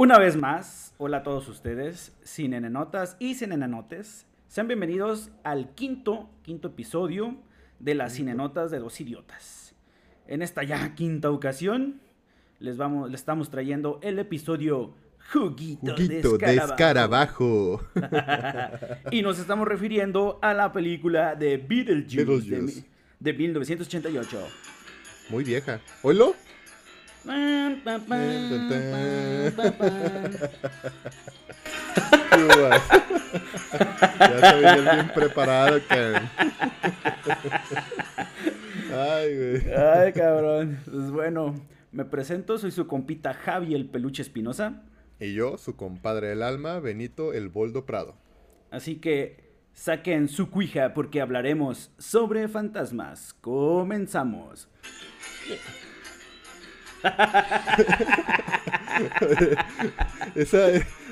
Una vez más, hola a todos ustedes, cinenenotas y cinenenotes. Sean bienvenidos al quinto, quinto episodio de las cinenotas de los idiotas. En esta ya quinta ocasión, les, vamos, les estamos trayendo el episodio Juguito, Juguito de de Escarabajo. escarabajo. Y nos estamos refiriendo a la película de Beetlejuice, De, Beetlejuice. mi- de 1988. Muy vieja. ¿Oilo? Ya te veías bien preparado, cabrón. Ay, güey. Ay, cabrón. Pues bueno, me presento, soy su compita Javi el Peluche Espinosa. Y yo, su compadre del alma, Benito el Boldo Prado. Así que saquen su cuija porque hablaremos sobre fantasmas. Comenzamos. Esa,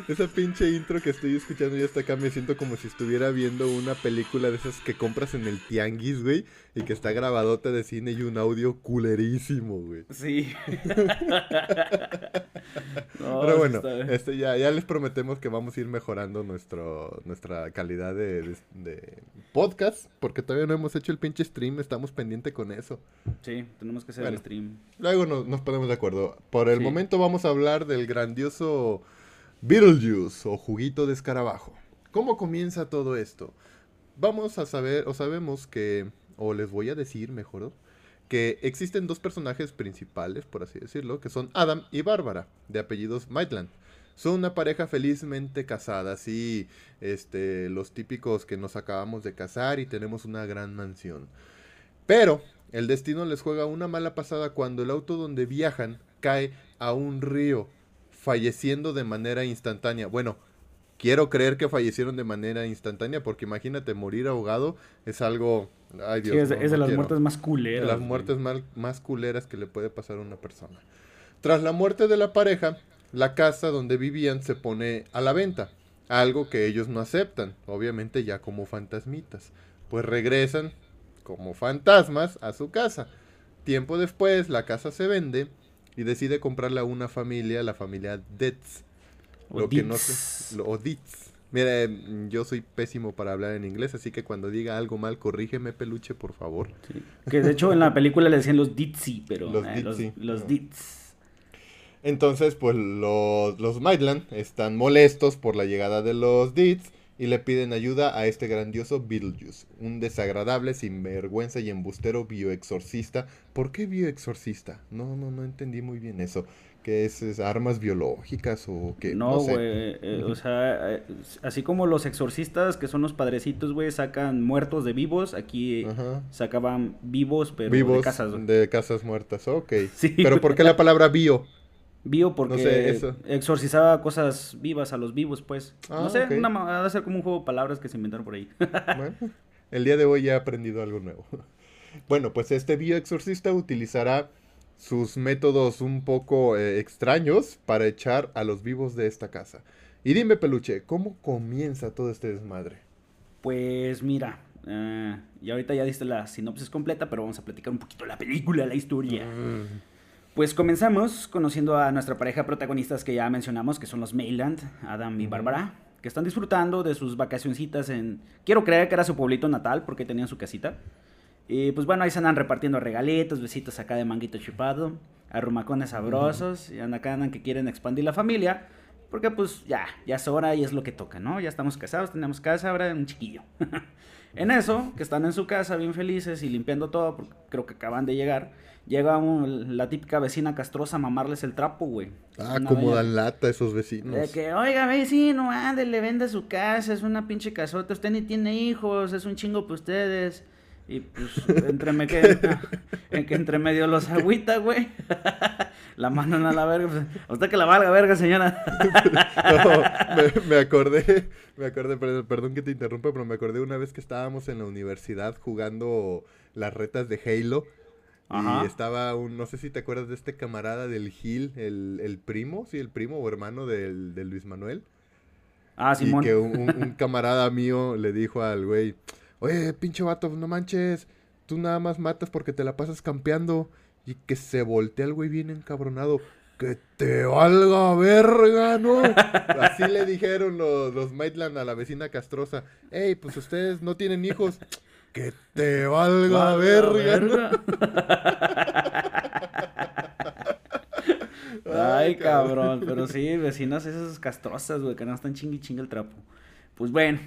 esa pinche intro que estoy escuchando ya hasta acá me siento como si estuviera viendo una película de esas que compras en el tianguis, güey, y que está grabadota de cine y un audio culerísimo, güey. Sí. No, Pero bueno, este, ya, ya les prometemos que vamos a ir mejorando nuestro, nuestra calidad de, de- de podcast, porque todavía no hemos hecho el pinche stream, estamos pendiente con eso. Sí, tenemos que hacer Bueno. el stream. Luego nos, nos de acuerdo. Por el Sí. momento vamos a hablar del grandioso Beetlejuice o juguito de escarabajo. ¿Cómo comienza todo esto? Vamos a saber, o sabemos que, o les voy a decir mejor, que existen dos personajes principales, por así decirlo, que son Adam y Bárbara, de apellidos Maitland. Son una pareja felizmente casada, así, este, los típicos que nos acabamos de casar y tenemos una gran mansión. Pero el destino les juega una mala pasada cuando el auto donde viajan cae a un río, falleciendo de manera instantánea. Bueno, quiero creer que fallecieron de manera instantánea porque imagínate morir ahogado es algo... Ay Dios, Sí, es, de- no, es de no las quiero. muertes más De culeras. las güey. muertes más culeras que le puede pasar a una persona. Tras la muerte de la pareja, la casa donde vivían se pone a la venta, algo que ellos no aceptan, obviamente ya como fantasmitas, pues regresan como fantasmas a su casa. Tiempo después, la casa se vende y decide comprarla a una familia, la familia Detz. O Lo que no Ditz. sé, lo- o Ditz. Mira, eh, yo soy pésimo para hablar en inglés, así que cuando diga algo mal, corrígeme, peluche, por favor. Sí. Que de hecho en la película le decían los Ditzy, pero Los eh, Ditzy, los no. Ditz. Entonces, pues los, los Maitland están molestos por la llegada de los Deeds y le piden ayuda a este grandioso Beetlejuice, un desagradable, sinvergüenza y embustero bioexorcista. ¿Por qué bioexorcista? No, no, no entendí muy bien eso. ¿Qué es, es armas biológicas o qué? No, sé. güey, eh, o sea, eh, así como los exorcistas, que son los padrecitos, güey, sacan muertos de vivos, aquí Ajá. sacaban vivos, pero Vivos de casas. de casas muertas, ok. Sí. Pero ¿por qué la palabra bio? Vivo porque No sé, eso. exorcizaba cosas vivas a los vivos, pues. Ah, no sé, una, ha de ser como un juego de palabras que se inventaron por ahí. Bueno, el día de hoy ya he aprendido algo nuevo. Bueno, pues este bioexorcista utilizará sus métodos un poco eh, extraños para echar a los vivos de esta casa. Y dime, peluche, ¿cómo comienza todo este desmadre? Pues mira, eh, y ahorita ya diste la sinopsis completa, pero vamos a platicar un poquito de la película, la historia. Pues comenzamos conociendo a nuestra pareja protagonistas que ya mencionamos, que son los Mayland, Adam y. Bárbara, que están disfrutando de sus vacacioncitas en... Quiero creer que era su pueblito natal, porque tenían su casita. Y pues bueno, ahí se andan repartiendo regalitos, besitos acá de manguito chupado, arrumacones sabrosos, y andan acá andan que quieren expandir la familia, porque pues ya, ya es hora y es lo que toca, ¿no? Ya estamos casados, tenemos casa, ahora un chiquillo. en eso, que están en su casa bien felices y limpiando todo, porque creo que acaban de llegar, llega un- la típica vecina castrosa a mamarles el trapo, güey. Ah, Una como dan lata esos vecinos. de que, oiga, vecino, ándele, vende su casa, es una pinche casota, usted ni tiene hijos, es un chingo para ustedes. Y pues, entre, me que, en que entre medio los agüita, güey. la mandan a la verga. pues, a usted que la valga, verga, señora. No, me, me acordé, me acordé, perdón, perdón que te interrumpa, pero me acordé una vez que estábamos en la universidad jugando las retas de Halo. Ajá. Y estaba un, no sé si te acuerdas de este camarada del Gil, el, el primo, sí, el primo o hermano del, del Luis Manuel. Ah, Y Simón. que un, un- un camarada mío le dijo al güey, oye, pinche vato, no manches, tú nada más matas porque te la pasas campeando. Y que se voltea el güey bien encabronado. Que te valga verga, ¿no? Así le dijeron los, los Maitland a la vecina castrosa. Ey, pues ustedes no tienen hijos. Que te valga, verga. Ay, cabrón. Pero sí, vecinas esas castrosas, güey, que no están chingui chingue el trapo. Pues bueno,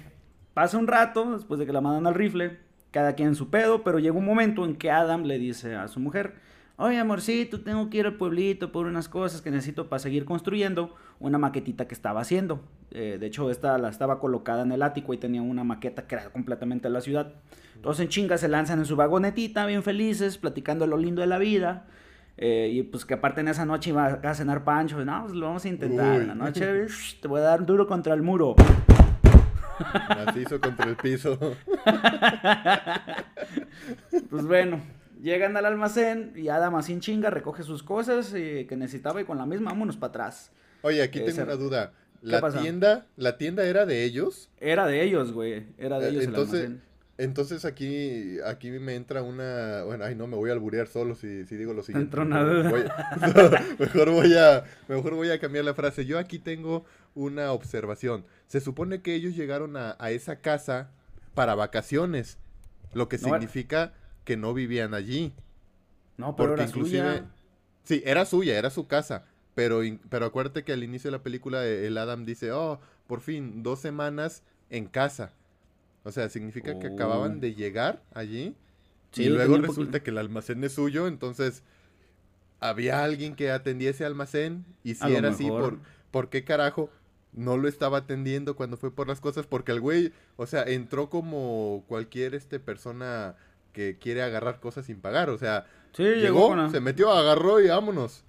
pasa un rato después de que la mandan al rifle, cada quien en su pedo, pero llega un momento en que Adam le dice a su mujer, oye amorcito, tengo que ir al pueblito por unas cosas que necesito para seguir construyendo una maquetita que estaba haciendo. Eh, de hecho, esta la estaba colocada en el ático y tenía una maqueta que era completamente la ciudad. Entonces en chinga se lanzan en su vagonetita, bien felices, platicando lo lindo de la vida. Eh, y pues que aparte en esa noche iba a cenar Pancho. No, pues lo vamos a intentar. En la noche te voy a dar duro contra el muro. Macizo contra el piso. pues bueno, llegan al almacén y Adam sin chinga recoge sus cosas eh, que necesitaba y con la misma vámonos para atrás. Oye, aquí tengo una duda. ¿La tienda, ¿La tienda era de ellos? Era de ellos, güey. Era de ellos Entonces, el almacén. Entonces aquí, aquí me entra una. Bueno, ay no, me voy a alburear solo si, si digo lo siguiente. Entró nada. mejor, voy a, mejor voy a cambiar la frase. Yo aquí tengo una observación. Se supone que ellos llegaron a, esa casa para vacaciones. Lo que significa que no vivían allí. No, pero era suya. Sí, era suya, era su casa. Pero, pero acuérdate que al inicio de la película el Adam dice, oh, por fin, dos semanas en casa. O sea, significa que acababan oh. de llegar allí. y luego resulta que el almacén es suyo, entonces había alguien que atendiese ese almacén y si era así, ¿por, ¿por qué carajo no lo estaba atendiendo cuando fue por las cosas? Porque el güey, o sea, entró como cualquier este persona que quiere agarrar cosas sin pagar, o sea, llegó, se metió, agarró y vámonos.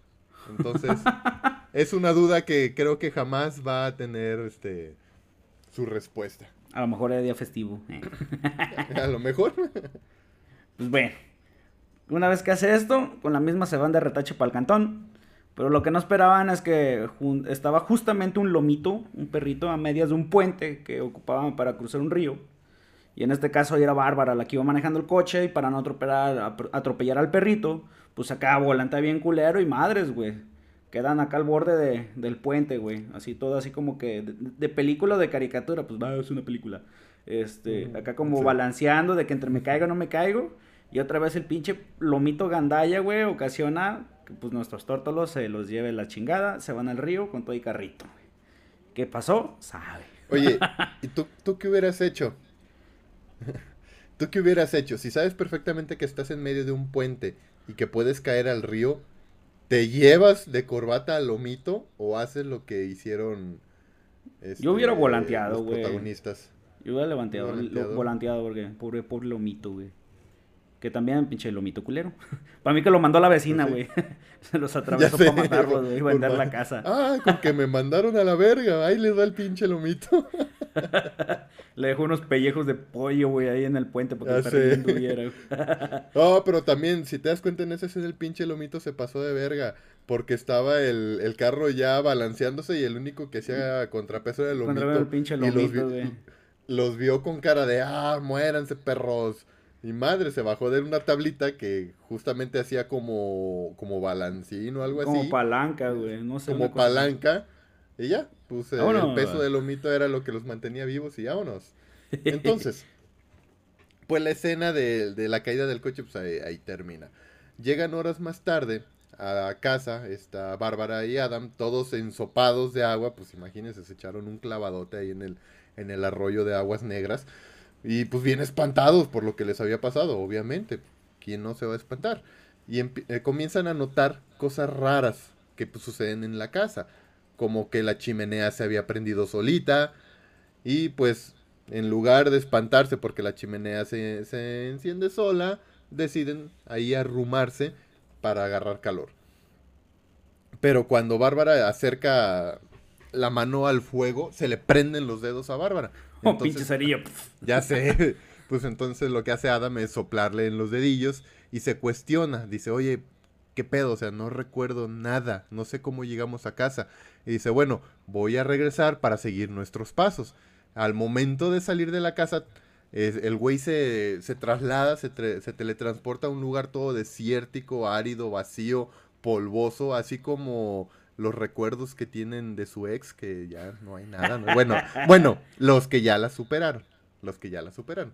Entonces, es una duda que creo que jamás va a tener este su respuesta. A lo mejor era día festivo. A lo mejor. Pues bueno. Una vez que hace esto, con la misma se van de retache para el cantón. Pero lo que no esperaban es que estaba justamente un lomito, un perrito, a medias de un puente que ocupaban para cruzar un río. Y en este caso era Bárbara la que iba manejando el coche y para no atropellar, atropellar al perrito, pues acá volante bien culero y madres, güey quedan acá al borde de, del puente, güey. Así todo así como que de, película o de caricatura, pues va, es una película. Este, acá como balanceando de que entre me caigo o no me caigo. Y otra vez el pinche lomito gandalla, güey, ocasiona que pues nuestros tórtolos se los lleve la chingada, se van al río con todo y carrito. ¿Qué pasó? Sabe. Oye, ¿y tú, tú qué hubieras hecho? ¿Tú qué hubieras hecho? Si sabes perfectamente que estás en medio de un puente y que puedes caer al río, ¿Te llevas de corbata al lomito o haces lo que hicieron Yo hubiera este, volanteado, güey. protagonistas? Yo hubiera levanteado, volanteado. porque pobre, pobre lomito, güey. Que también pinche lomito culero. para mí que lo mandó la vecina, güey. Se los atravesó para matarlo, güey, y vender la casa. Ah, con que me mandaron a la verga. Ahí les da el pinche lomito. Le dejó unos pellejos de pollo, güey, ahí en el puente porque el perrito No, pero también, si te das cuenta, en ese es el pinche lomito se pasó de verga. Porque estaba el, carro ya balanceándose y el único que hacía contrapeso era el lomito. el pinche lomito, güey. Los, vio con cara de, ah, muéranse, perros. Y madre, se bajó de una tablita que justamente hacía como, como balancín o algo así. Como palanca, güey, no sé. Como palanca. Y ya, pues el peso del lomito era lo que los mantenía vivos y vámonos. Entonces, pues la escena de, la caída del coche, pues ahí, termina. Llegan horas más tarde a casa, está Bárbara y Adam, todos ensopados de agua, pues imagínense, se echaron un clavadote ahí en el, en el arroyo de aguas negras. Y pues bien espantados por lo que les había pasado, obviamente. ¿Quién no se va a espantar? Y eh, comienzan a notar cosas raras que pues, suceden en la casa como que la chimenea se había prendido solita y pues en lugar de espantarse porque la chimenea se, enciende sola, deciden ahí arrumarse para agarrar calor. Pero cuando Bárbara acerca la mano al fuego, se le prenden los dedos a Bárbara. oh, pinche cerillo. Ya sé. Pues entonces lo que hace Adam es soplarle en los dedillos y se cuestiona. Dice, oye, ¿qué pedo? O sea, no recuerdo nada. No sé cómo llegamos a casa. Y dice, bueno, voy a regresar para seguir nuestros pasos. Al momento de salir de la casa, el güey se, se traslada, se, se, teletransporta a un lugar todo desértico, árido, vacío, polvoso, así como los recuerdos que tienen de su ex, que ya no hay nada. ¿no? Bueno, bueno, los que ya la superaron. Los que ya la superaron.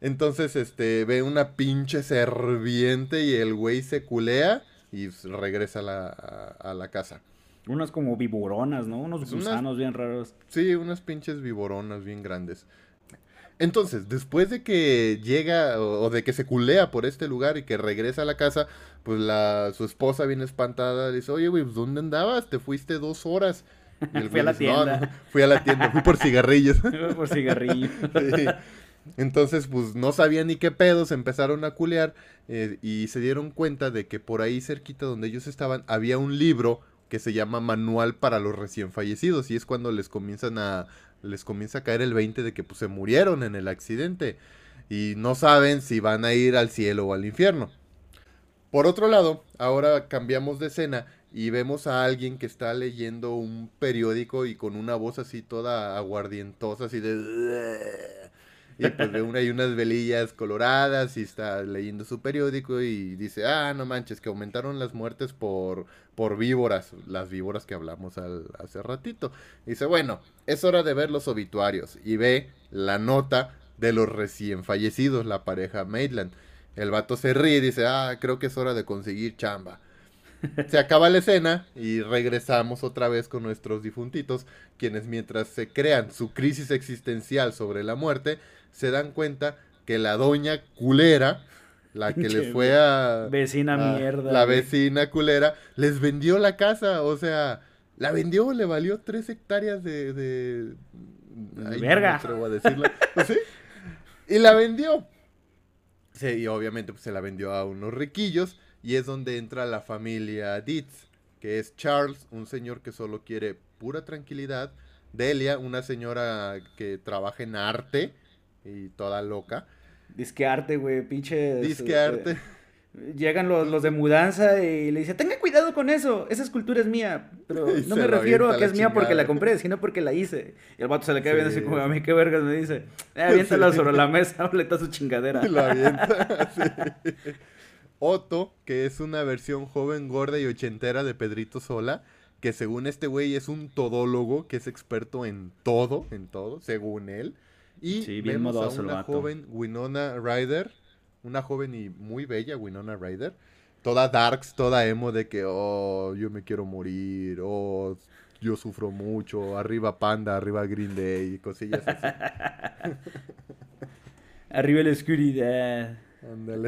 Entonces, este, ve una pinche serviente y el güey se culea y regresa a la, a, la casa. Unas como viboronas, ¿no? Unos gusanos bien raros. Sí, unas pinches viboronas bien grandes. Entonces, después de que llega o, de que se culea por este lugar y que regresa a la casa, pues la, su esposa viene espantada, dice, oye, güey, pues, ¿dónde andabas? Te fuiste dos horas. fui a la tienda. fui a la tienda, fui por cigarrillos. por cigarrillos. Entonces, pues no sabían ni qué pedos, empezaron a culear eh, y se dieron cuenta de que por ahí cerquita donde ellos estaban había un libro que se llama Manual para los recién fallecidos y es cuando les comienzan a les comienza a caer el 20 de que pues se murieron en el accidente y no saben si van a ir al cielo o al infierno. Por otro lado, ahora cambiamos de escena y vemos a alguien que está leyendo un periódico y con una voz así toda aguardientosa, así de... Y pues ve una, hay unas velillas coloradas y está leyendo su periódico y dice, ah, no manches, que aumentaron las muertes por, por víboras, las víboras que hablamos hace ratito. dice, bueno, es hora de ver los obituarios. Y ve la nota de los recién fallecidos, la pareja Maitland. El vato se ríe y dice, ah, creo que es hora de conseguir chamba. Se acaba la escena y regresamos otra vez con nuestros difuntitos, quienes mientras se crean su crisis existencial sobre la muerte, se dan cuenta que la doña culera, la que les fue a... Vecina mierda. La vecina culera, les vendió la casa, o sea, la vendió, le valió tres hectáreas de... de... Verga. a decirlo. ¿Sí? Y la vendió. Sí, y obviamente pues, se la vendió a unos riquillos y es donde entra la familia Dietz, que es Charles, un señor que solo quiere pura tranquilidad, Delia, una señora que trabaja en arte y toda loca. Disque arte, güey, pinche... Disque arte. Llegan los, de mudanza y le dice, tenga cuidado con eso, esa escultura es mía. Pero no me refiero a que es mía porque la compré, sino porque la hice. Y el vato se le cae viendo así como, a mí qué vergas me dice. Eh, aviéntala sobre la mesa, le está su chingadera. La avienta, sí. Otto, que es una versión joven, gorda y ochentera de Pedrito Sola, que según este güey es un todólogo, que es experto en todo, en todo, según él. Y vemos a una joven Winona Ryder, una joven y muy bella Winona Ryder, toda darks, toda emo de que, oh, yo me quiero morir, oh, yo sufro mucho, arriba Panda, arriba Green Day, y cosillas así. arriba la oscuridad.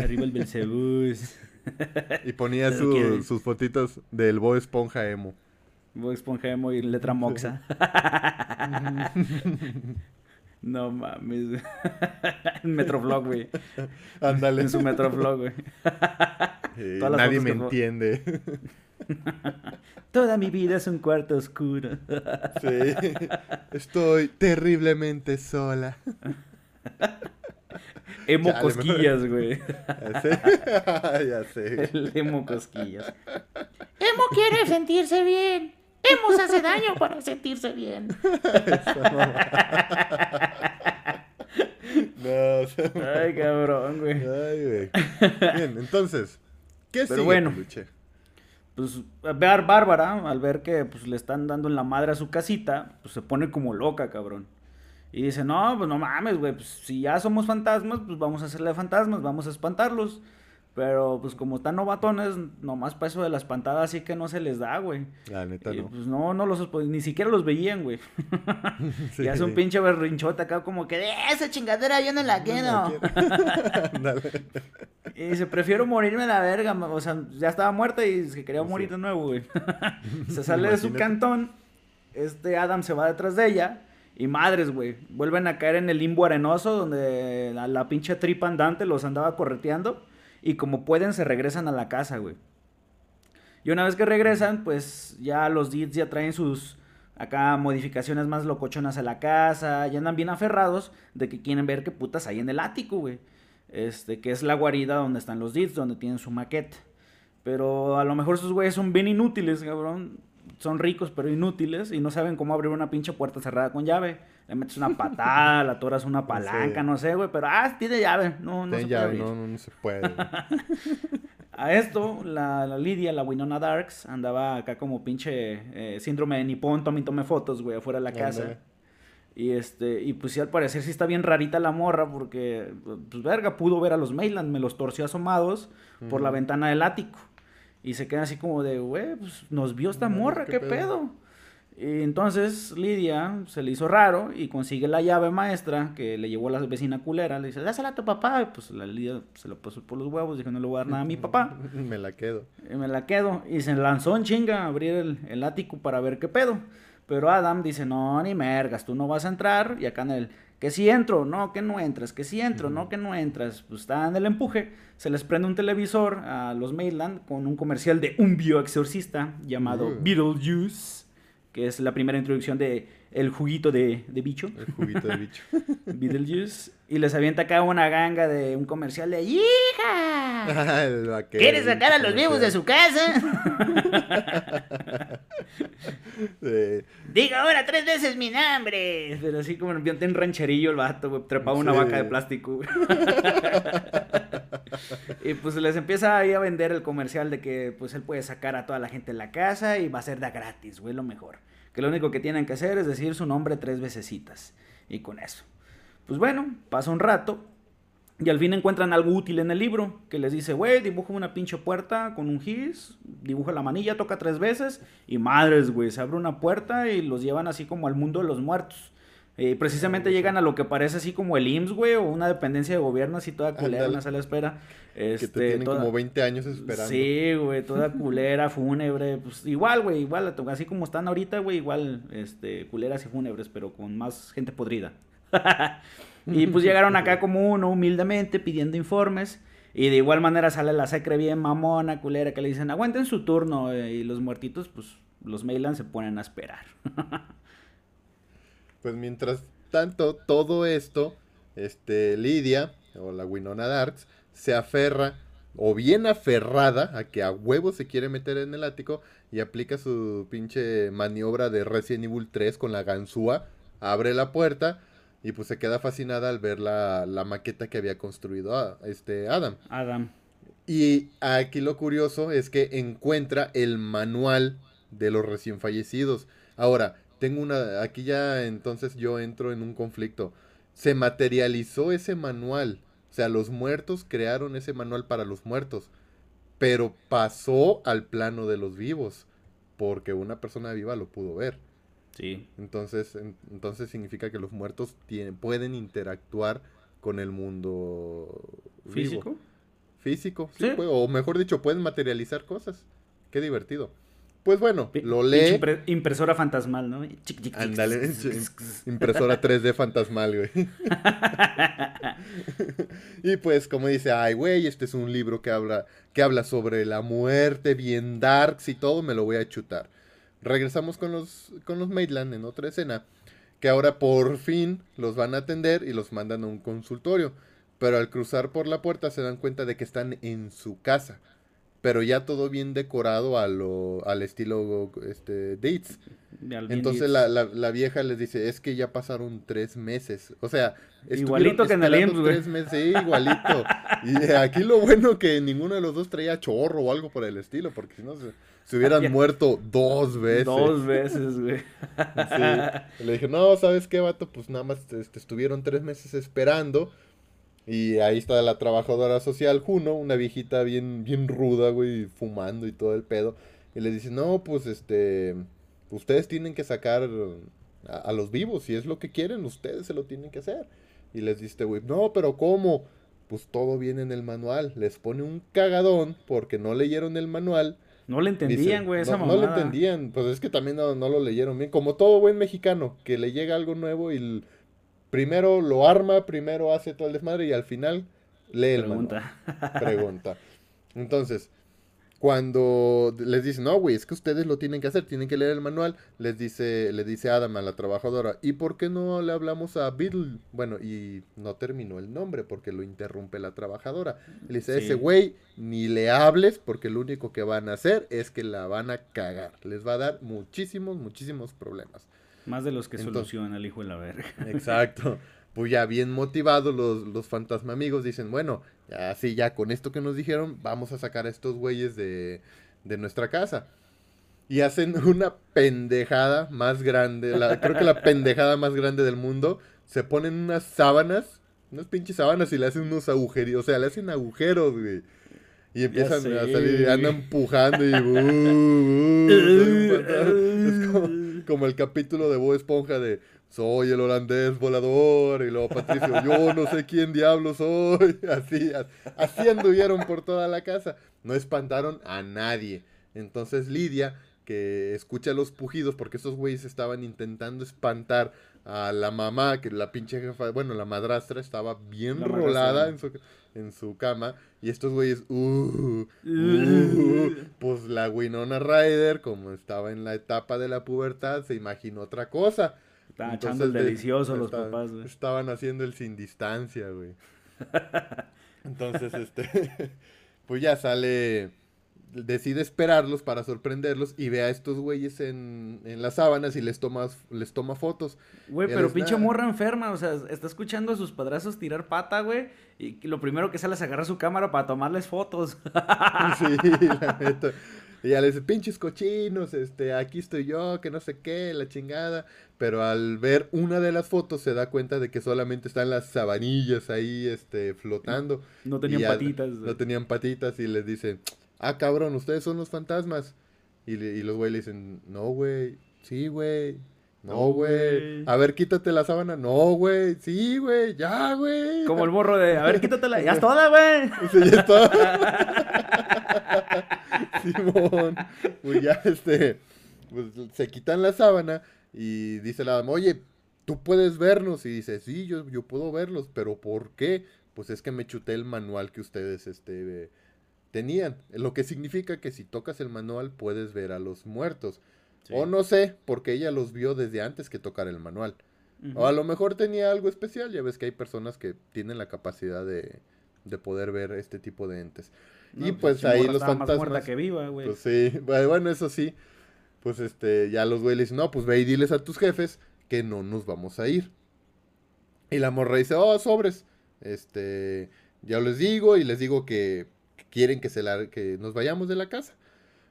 Arriba el Belcebús. y ponía sus fotitos del Bo Esponja Emo. Bo Esponja Emo y letra Moxa. no mames. en Metroflog, güey. Ándale. En su Metroflog, güey. nadie me entiende. Toda mi vida es un cuarto oscuro. sí. Estoy terriblemente sola. Emo cosquillas, güey. Ya sé. El emo cosquillas. Emo quiere sentirse bien. Emo se hace daño para sentirse bien. no, Ay, cabrón, güey. Ay, güey. Bien, entonces, ¿qué Pero sigue, bueno, Pues ver Bárbara, al ver que pues, le están dando en la madre a su casita, pues se pone como loca, cabrón. Y dice, no, pues no mames, güey, pues si ya somos fantasmas, pues vamos a hacerle fantasmas, vamos a espantarlos. Pero pues como están novatones, nomás para eso de la espantada así que no se les da, güey. La neta y, Pues no, no los, pues, ni siquiera los veían, güey. sí. Y hace un pinche berrinchote acá como que, de esa chingadera yo no la quiero. y dice, prefiero morirme la verga, o sea, ya estaba muerta y se quería morir de nuevo, güey. se sale de su cantón, este Adam se va detrás de ella y madres, güey, vuelven a caer en el limbo arenoso donde la, pinche tripa andante los andaba correteando. Y como pueden, se regresan a la casa, güey. Y una vez que regresan, pues ya los Deeds ya traen sus acá modificaciones más locochonas a la casa. Ya andan bien aferrados de que quieren ver qué putas hay en el ático, güey. Este, que es la guarida donde están los Deeds, donde tienen su maqueta. Pero a lo mejor esos güeyes son bien inútiles, cabrón son ricos pero inútiles y no saben cómo abrir una pinche puerta cerrada con llave. Le metes una patada, la toras una palanca, no sé, güey, pero ah, tiene llave. No, no se llave, puede. No, no, se puede. A esto, la, la Lidia, la Winona Darks, andaba acá como pinche eh, síndrome de nipón, tome tome fotos, güey, afuera de la casa. Y este, y pues sí, al parecer sí está bien rarita la morra, porque, pues verga, pudo ver a los Mayland, me los torció asomados por la ventana del ático. Y se queda así como de, güey, pues nos vio esta morra, ¿qué qué, pedo?" pedo. Y entonces Lidia se le hizo raro y consigue la llave maestra que le llevó a la vecina culera. Le dice, dásela a tu papá. Y pues la Lidia se la puso por los huevos, dijo, no le voy a dar nada a mi papá. Me la quedo. Y me la quedo. Y se lanzó en chinga a abrir el, el ático para ver qué pedo. Pero Adam dice, no, ni mergas, tú no vas a entrar. Y acá en el, que si entro, no, que no entras, que si entro, no, que no entras. Pues está en el empuje. Se les prende un televisor a los Maitland con un comercial de un bioexorcista llamado Uh. Beetlejuice. Que es la primera introducción de el juguito de, de bicho. El juguito de bicho. Beetlejuice. Y les avienta acá una ganga de un comercial de... ¡Hija! ¿Quieres sacar a los vivos de su casa? Diga ahora tres veces mi nombre. Pero así como en rancherillo el vato, güey, trepaba una Sí. vaca de plástico, güey. y pues les empieza ahí a vender el comercial de que pues él puede sacar a toda la gente de la casa y va a ser de gratis, güey, lo mejor. Que lo único que tienen que hacer es decir su nombre tres vecesitas. Y con eso. Pues bueno, pasa un rato. Y al fin encuentran algo útil en el libro, que les dice, güey, dibuja una pinche puerta con un gis, dibuja la manilla, toca tres veces, y madres, güey, se abre una puerta y los llevan así como al mundo de los muertos. Eh, precisamente llegan a lo que parece así como el IMSS, güey, o una dependencia de gobierno así toda culera en la Ándale. sala de espera. que Este, te tienen toda- como 20 años esperando. Sí, güey, toda culera, fúnebre, pues igual, güey, igual, así como están ahorita, güey, igual, este, culeras y fúnebres, pero con más gente podrida. y pues llegaron acá como uno, humildemente, pidiendo informes, y de igual manera sale la secre bien mamona, culera, que le dicen, aguanten su turno, eh, y los muertitos, pues, los Mailan se ponen a esperar. Pues mientras tanto, todo esto, este, Lidia, o la Winona Darks, se aferra, o bien aferrada, a que a huevo se quiere meter en el ático y aplica su pinche maniobra de Resident Evil 3 con la ganzúa, abre la puerta y pues se queda fascinada al ver la, la maqueta que había construido a- este Adam. Adam. Y aquí lo curioso es que encuentra el manual de los recién fallecidos. Ahora, tengo una, aquí ya entonces yo entro en un conflicto. Se materializó ese manual. O sea, los muertos crearon ese manual para los muertos. Pero pasó al plano de los vivos. Porque una persona viva lo pudo ver. Sí. Entonces, en- entonces significa que los muertos tienen, pueden interactuar con el mundo vivo. ¿Físico? Físico, sí, Sí. puede- o mejor dicho, pueden materializar cosas. Qué divertido. Pues bueno, lo lee. impre- impresora fantasmal, ¿no? Ándale, impresora 3D fantasmal, güey. y pues como dice, ay, güey, este es un libro que habla, que habla sobre la muerte, bien darks y todo, me lo voy a chutar. Regresamos con los, con los Maitland en otra escena, que ahora por fin los van a atender y los mandan a un consultorio. Pero al cruzar por la puerta se dan cuenta de que están en su casa. Pero ya todo bien decorado a lo, al estilo este, Dates. Entonces la, la, la vieja les dice, es que ya pasaron tres meses. O sea, Igualito que en el IMSS, tres meses, sí, igualito. y aquí lo bueno que ninguno de los dos traía chorro o algo por el estilo, porque si no se, se hubieran muerto dos veces. Dos veces, güey. Sí. Le dije, no, ¿sabes qué, vato? Pues nada más este, estuvieron tres meses esperando. Y ahí está la trabajadora social, Juno, una viejita bien, bien ruda, güey, fumando y todo el pedo. Y le dice, no, pues este, ustedes tienen que sacar a, a los vivos, si es lo que quieren, ustedes se lo tienen que hacer. Y les dice, güey, no, pero ¿cómo? Pues todo viene en el manual. Les pone un cagadón porque no leyeron el manual. No le entendían, güey, esa no, no le entendían, pues es que también no, no lo leyeron bien. Como todo buen mexicano, que le llega algo nuevo y primero lo arma, primero hace todo el desmadre y al final lee el Pregunta. manual. Pregunta. Entonces, cuando les dicen, no, güey, es que ustedes lo tienen que hacer, tienen que leer el manual, les dice, le dice Adam a la trabajadora, ¿y por qué no le hablamos a Beetle? Bueno, y no terminó el nombre porque lo interrumpe la trabajadora. Le dice, Sí. ese güey, ni le hables porque lo único que van a hacer es que la van a cagar. Les va a dar muchísimos, muchísimos problemas. Más de los que Entonces- soluciona el hijo de la verga. Exacto. Pues ya bien motivados los, los fantasma amigos dicen, bueno, así ya con esto que nos dijeron, vamos a sacar a estos güeyes de, de nuestra casa. Y hacen una pendejada más grande, la, creo que la pendejada más grande del mundo. Se ponen unas sábanas, unas pinches sábanas y le hacen unos agujeros, o sea, le hacen agujeros, güey. Y empiezan a salir, andan empujando y... "Uh, uh, soy un fantasma". es como, como el capítulo de Bob Esponja de soy el holandés volador y luego Patricio, yo no sé quién diablo soy. Así, así anduvieron por toda la casa. No espantaron a nadie. Entonces Lidia, que escucha los pujidos, porque estos güeyes estaban intentando espantar a la mamá, que la pinche jefa, bueno, la madrastra estaba bien La rolada madrastra. en su, en su cama. Y estos güeyes, uh, uh, pues la Winona Ryder, como estaba en la etapa de la pubertad, se imaginó otra cosa. Estaban echando el de- delicioso los papás, güey. Estaban haciendo el sin distancia, güey. Entonces, este, pues ya sale, decide esperarlos para sorprenderlos y ve a estos güeyes en, en las sábanas y les toma, les toma fotos. Güey, pero pinche nada. morra enferma, o sea, está escuchando a sus padrazos tirar pata, güey, y lo primero que sale es agarrar su cámara para tomarles fotos. Sí, la neta. Y ya le dice, pinches cochinos, este, aquí estoy yo, que no sé qué, la chingada. Pero al ver una de las fotos se da cuenta de que solamente están las sabanillas ahí, este, flotando. No tenían al- patitas. No tenían patitas y les dicen, ah, cabrón, ustedes son los fantasmas. Y, y los güey le dicen, no, güey, sí, güey. No, güey. A ver, quítate la sábana. No, güey. Sí, güey. Ya, güey. Como el morro de, a ver, quítatela, ya es toda, güey. Sí, ya está. Simón. Pues ya, este. Pues se quitan la sábana y dice la dama, oye, tú puedes vernos. Y dice, sí, yo, yo puedo verlos, pero ¿por qué? Pues es que me chuté el manual que ustedes este, eh, tenían. Lo que significa que si tocas el manual puedes ver a los muertos. O no sé, porque ella los vio desde antes que tocar el manual. O a lo mejor tenía algo especial. Ya ves que hay personas que tienen la capacidad de, de poder ver este tipo de entes. No, y pues pinche ahí los más fantasmas. muerta que viva, güey. Pues sí, bueno, eso sí. Pues este, ya los güeyes dicen, no, pues ve y diles a tus jefes que no nos vamos a ir. Y la morra dice, oh, sobres. Este, ya les digo y les digo que quieren que, se la, que nos vayamos de la casa.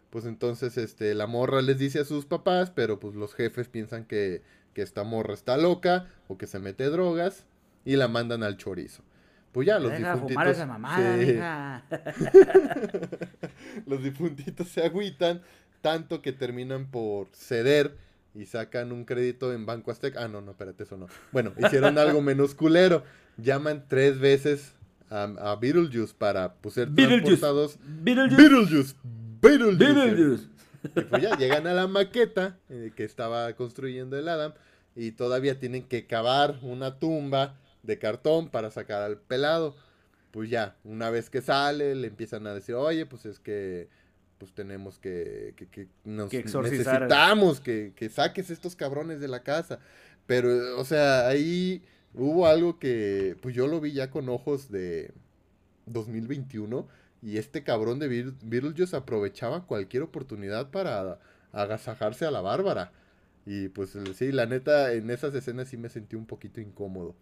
Pues entonces, este, la morra les dice a sus papás, pero pues los jefes piensan que, que esta morra está loca o que se mete drogas y la mandan al chorizo. Pues ya los Deja de difuntitos. fumar esa mamada, Sí. mija. los difuntitos se agüitan tanto que terminan por ceder y sacan un crédito en Banco Azteca. Ah, no, no, espérate, eso no. Bueno, hicieron algo menos culero. Llaman tres veces a, a Beetlejuice para pues, ser Beetlejuice. transportados. Beetlejuice. Beetlejuice. Beetlejuice. Beetlejuice. Y pues ya llegan a la maqueta eh, que estaba construyendo el Adam y todavía tienen que cavar una tumba de cartón para sacar al pelado. Pues ya, una vez que sale, le empiezan a decir, oye, pues es que pues tenemos que, que, que nos Que necesitamos que, que saques estos cabrones de la casa. Pero, o sea, ahí hubo algo que, pues yo lo vi ya con ojos de 2021 y este cabrón de Beetlejuice aprovechaba cualquier oportunidad para agasajarse a la Bárbara. Y pues sí, la neta, en esas escenas sí me sentí un poquito incómodo.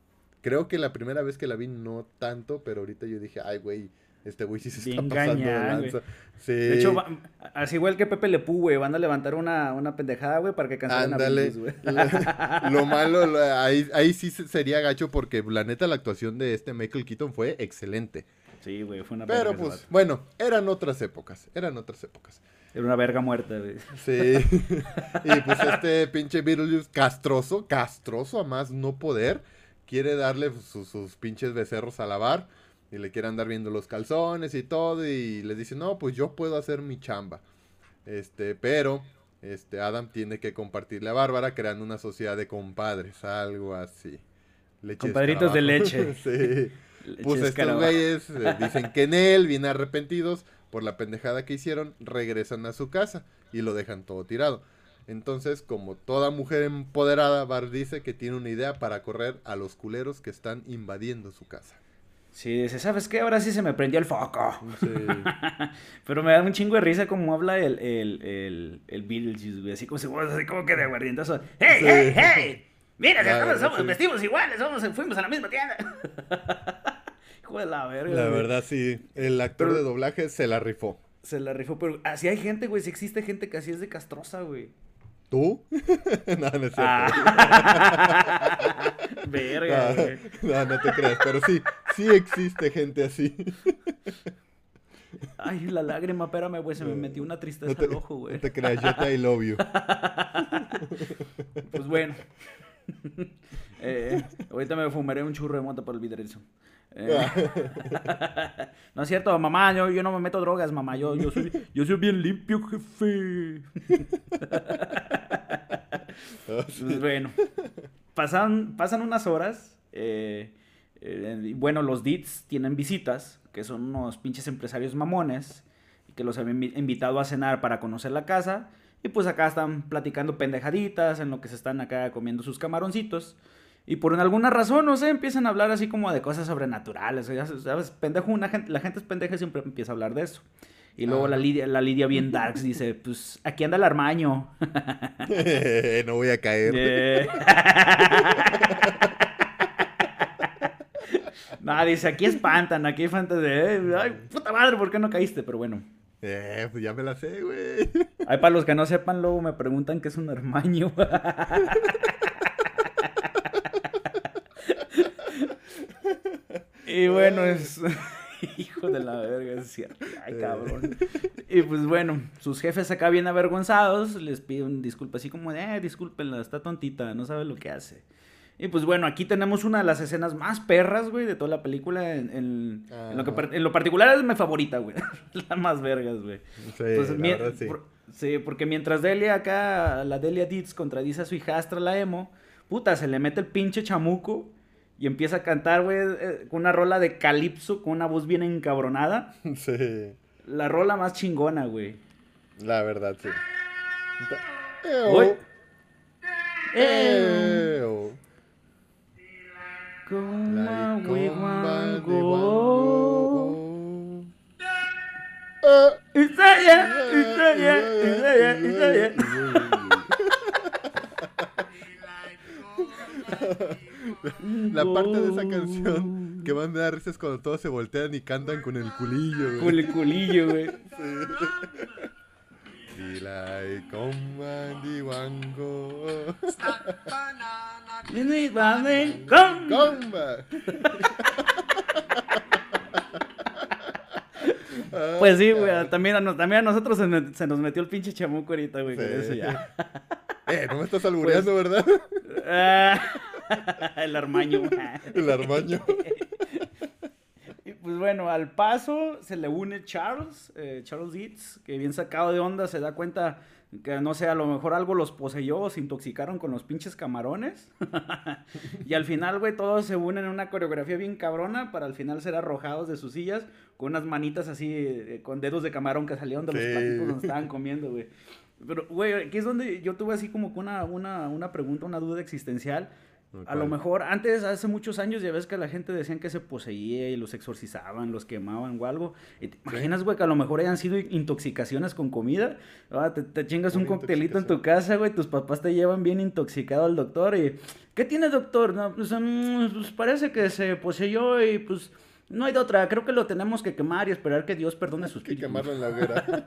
Creo que la primera vez que la vi no tanto, pero ahorita yo dije, ay, güey, este güey sí se Bien está pasando de lanza. Sí. De hecho, va- así igual que Pepe Le Pú, güey, van a levantar una, una pendejada, güey, para que cancelen a Ándale. Beetlejuice, güey. lo malo, lo- ahí, ahí sí se- sería gacho porque la neta la actuación de este Michael Keaton fue excelente. Sí, güey, fue una Pero pues, vato. bueno, eran otras épocas, eran otras épocas. Era una verga muerta, güey. Sí. y pues este pinche Beetlejuice castroso, castroso a más no poder, quiere darle sus, sus pinches becerros a lavar y le quiere andar viendo los calzones y todo y le dice, no, pues yo puedo hacer mi chamba. Este, pero este Adam tiene que compartirle a Bárbara creando una sociedad de compadres, algo así. Leche Compadritos de leche. sí. Leche Pues estos güeyes eh, dicen que en él, bien arrepentidos por la pendejada que hicieron, regresan a su casa y lo dejan todo tirado. Entonces, como toda mujer empoderada, Bar dice que tiene una idea para correr a los culeros que están invadiendo su casa. Sí, dice, ¿sabes qué? Ahora sí se me prendió el foco. Sí. Pero me da un chingo de risa como habla el, el, el, el Beetlejuice, güey. Así como, si así como que de aguardientazo. ¡Hey, Sí. hey, hey! Mira, si verdad, somos, sí. vestimos iguales, somos, fuimos a la misma tienda. Hijo de la verga. La güey. verdad, sí. El actor Pero- de doblaje se la rifó. Se la rifó, pero así hay gente, güey. Si existe gente que así es de castrosa, güey. ¿Tú? no, no es cierto. Ah. Verga, No, güey. no, no te creas, pero sí, sí existe gente así. Ay, la lágrima, espérame, güey. Se me metió una tristeza No te, al ojo, güey. no te creas, yo te I love you. Pues bueno. Eh, ahorita me fumaré un churro de mota por el vidrizo. Eh, no es cierto, mamá, yo, yo no me meto drogas, mamá. Yo, yo, soy, yo soy bien limpio, jefe. Pues bueno, pasan, pasan unas horas. eh, eh, bueno, los Dits tienen visitas, que son unos pinches empresarios mamones, que los habían invi- invitado a cenar para conocer la casa. Y pues acá están platicando pendejaditas, en lo que se están acá comiendo sus camaroncitos. Y por alguna razón, no sé, empiezan a hablar así como de cosas sobrenaturales. Ya sabes, pendejo, una gente, la gente es pendeja y siempre empieza a hablar de eso. Y luego Ah. la, Lidia, la Lidia bien darks dice, pues aquí anda el armaño. no voy a caer. No, dice, aquí espantan, aquí hay fantasía. Eh, Ay, puta madre, ¿por qué no caíste? Pero bueno. Eh, pues ya me la sé, güey. Ay, para los que no sepan, luego me preguntan qué es un armaño. y bueno, es... Hijo de la verga, es cierto. Ay, cabrón. Y pues bueno, sus jefes acá bien avergonzados les piden disculpas así como de, eh, discúlpenla, está tontita, no sabe lo que hace. Y pues bueno, aquí tenemos una de las escenas más perras, güey, de toda la película. En, en- en lo, que en lo particular es mi favorita, güey. la más vergas, güey. Sí, la mi- verdad, sí. por- sí, porque mientras Delia acá, la Delia Ditz contradice a su hijastra, la emo, puta, se le mete el pinche chamuco y empieza a cantar, güey, eh, con una rola de calipso, con una voz bien encabronada. Sí, La rola más chingona, güey. la verdad, sí. Eo. La parte de esa canción que más me da risa es cuando todos se voltean y cantan con el culillo, güey. Con el culillo, güey. Y la icomba de ¡Comba! Pues sí, güey. También también a nosotros se, me- se nos metió el pinche chamuco ahorita, güey. Sí. eso ya. Eh, no me estás albureando, ¿verdad? Ah, el armaño. El armaño. Pues bueno, al paso se le une Charles, eh, Charles Dietz, que bien sacado de onda se da cuenta que no sé, a lo mejor algo los poseyó o se intoxicaron con los pinches camarones. y al final, güey, todos se unen en una coreografía bien cabrona para al final ser arrojados de sus sillas con unas manitas así, eh, con dedos de camarón que salieron de los platitos donde estaban comiendo, güey. Pero, güey, aquí es donde yo tuve así como que una, una, una pregunta, una duda existencial. A lo mejor antes, hace muchos años, ya ves que la gente decían que se poseía y los exorcizaban, los quemaban o algo. Y te imaginas, güey, que a lo mejor hayan sido intoxicaciones con comida? Ah, te, te chingas un coctelito en tu casa, güey, tus papás te llevan bien intoxicado al doctor y... ¿Qué tiene, doctor? No, pues, mm, pues parece que se poseyó y pues... No hay de otra, creo que lo tenemos que quemar y esperar que Dios perdone sus Que espíritu. quemarlo en la hoguera.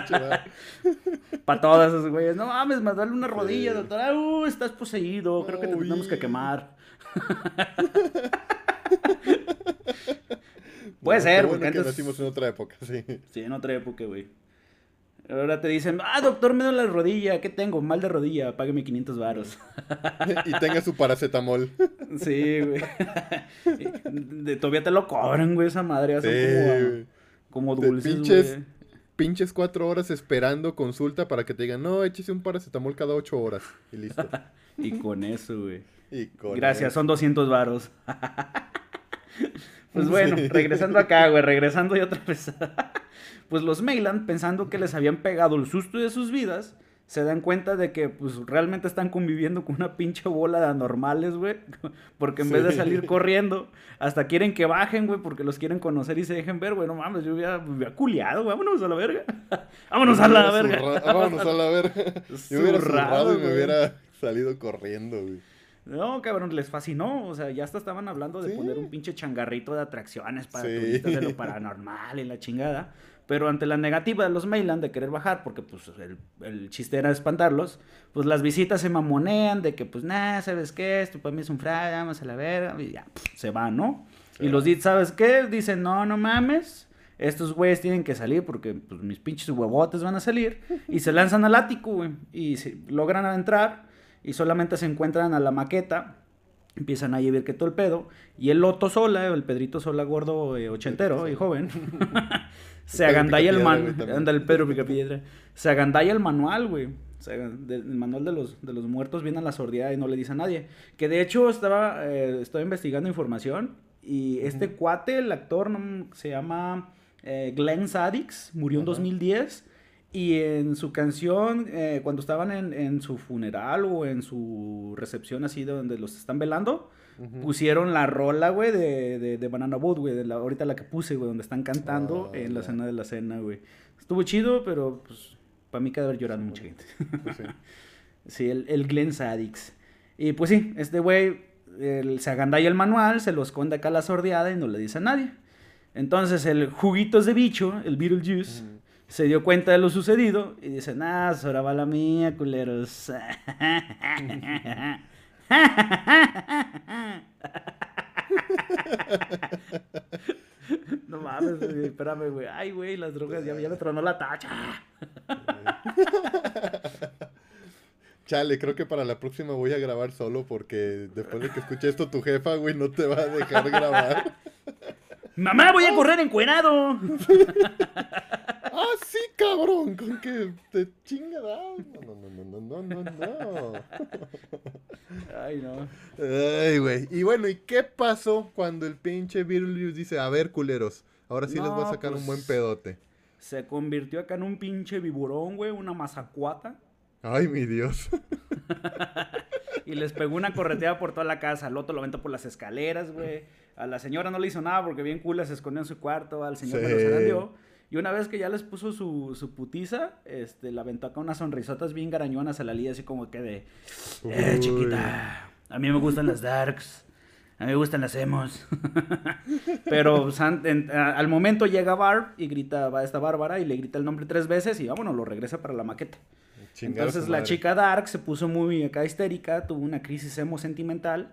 Para todas esos güeyes. No mames, más dale una rodilla, Sí. doctor. Ah, uh, estás poseído. Creo que te Uy. tenemos que quemar. Puede ser, porque bueno que antes- nacimos en otra época, sí. Sí, en otra época, güey. Ahora te dicen, ah, doctor, me duele la rodilla. ¿Qué tengo? Mal de rodilla. Págame 500 varos. y tenga su paracetamol. sí, güey. De- todavía te lo cobran, güey, esa madre. Sí, como, como dulces, pinches- güey. Pinches cuatro horas esperando consulta para que te digan, no, échese un paracetamol cada ocho horas. Y listo. Y con eso, güey. Y con Gracias, eso. son 200 varos. pues bueno, Sí. regresando acá, güey, regresando y otra vez. Pues los Mayland, pensando que les habían pegado el susto de sus vidas, se dan cuenta de que pues realmente están conviviendo con una pinche bola de anormales, güey. Porque en vez de salir corriendo, hasta quieren que bajen, güey, porque los quieren conocer y se dejen ver, güey. No mames, yo hubiera, culiado, güey. Vámonos a la verga. Vámonos a la verga. Vámonos a la verga. Yo hubiera Zurrado, y me hubiera Salido corriendo, güey. No, cabrón, les fascinó. O sea, ya hasta estaban hablando de Sí. poner un pinche changarrito de atracciones para Sí. turistas de lo paranormal y la chingada. Pero ante la negativa de los Mayland de querer bajar, porque pues el, el chiste era espantarlos, pues las visitas se mamonean de que, pues, nada, ¿sabes qué? Esto para mí es un fraude, vamos a la verga, y ya, pf, se van, ¿no? Se y los dit, ¿sabes qué? Dicen, no, no mames, estos güeyes tienen que salir porque pues, mis pinches huevotes van a salir. Y se lanzan al ático, güey, y se- logran entrar y solamente se encuentran a la maqueta. Empiezan a ver que todo el pedo. Y el Loto Sola, el Pedrito Sola gordo, eh, ochentero y joven, se agandalla el man. Anda el Pedro Picapiedra. Se agandalla el manual, güey. O sea, de- el manual de los, de los muertos viene a la sordidad y no le dice a nadie. Que de hecho estaba, eh, estaba investigando información. Y este cuate, el actor, se llama eh, Glenn Sadix, murió en Ajá. 2010. Y en su canción, eh, cuando estaban en, en su funeral o en su recepción así donde los están velando, Pusieron la rola, güey, de, de, de Banana Boat, güey, de la, ahorita la que puse, güey, donde están cantando Ah, en la ya. escena de la cena, güey. Estuvo chido, pero pues para mí cada vez llorando mucha gente. Pues sí. Sí, el, el Glenn Sadix. Y pues sí, este güey el- se agandalla el manual, se lo esconde acá a la sordeada y no le dice a nadie. Entonces el juguitos de bicho, el Beetlejuice, se dio cuenta de lo sucedido y dice, nah, ahora va la mía, culeros. No mames, güey, espérame, güey. Ay, güey, las drogas, ya, ya me tronó la tacha. Chale, creo que para la próxima voy a grabar solo porque después de que escuche esto tu jefa, güey, no te va a dejar grabar. Mamá, voy a correr encuerado. ¡Ah, sí, cabrón! Con que te chinga. No, no, no, no, no, no, no. Ay, no. Ay, güey. Y bueno, ¿y qué pasó cuando el pinche Beetlejuice dice, a ver, culeros, ahora sí les voy a sacar un pues- buen pedote? Se convirtió acá en un pinche viburón, güey, una mazacuata. Ay, mi Dios. Y les pegó una correteada por toda la casa. Al otro lo aventó por las escaleras, güey. A la señora no le hizo nada porque bien cool se escondió en su cuarto. Al señor me Sí. lo zarandeó. Y una vez que ya les puso su, su putiza, este, la aventó acá unas sonrisotas bien garañonas a la lía, así como que de... Eh, chiquita, a mí me gustan las darks. A mí me gustan las emos. Pero San- en- a- al momento llega Barb y grita, va esta Bárbara y le grita el nombre tres veces y vámonos, lo regresa para la maqueta. Chingar Entonces la chica Dark se puso muy acá histérica, tuvo una crisis emo sentimental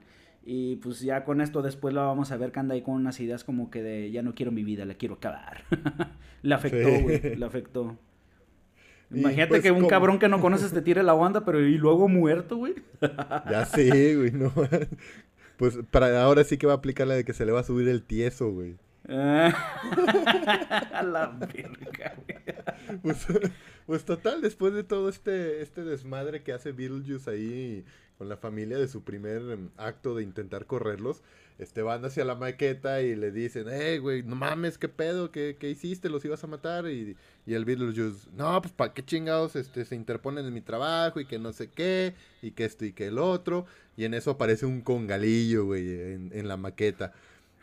y pues ya con esto después la vamos a ver que anda ahí con unas ideas como que de ya no quiero mi vida, la quiero acabar. le afectó, Sí. güey, le afectó. Imagínate pues, que un ¿cómo? cabrón que no conoces te tire la onda, pero y luego muerto, güey. Ya sé, güey, no. Pues para ahora sí que va a aplicar la de que se le va a subir el tieso, güey. Ah. a la verga, güey. Pues, pues total, después de todo este, este desmadre que hace Beetlejuice ahí con la familia de su primer em, acto de intentar correrlos, este van hacia la maqueta y le dicen, hey, güey, no mames, ¿qué pedo? ¿Qué, qué hiciste? ¿Los ibas a matar? Y, y el Beetlejuice, no, pues ¿para qué chingados este, se interponen en mi trabajo y que no sé qué, y que esto y que el otro? Y en eso aparece un congalillo, güey, en, en la maqueta.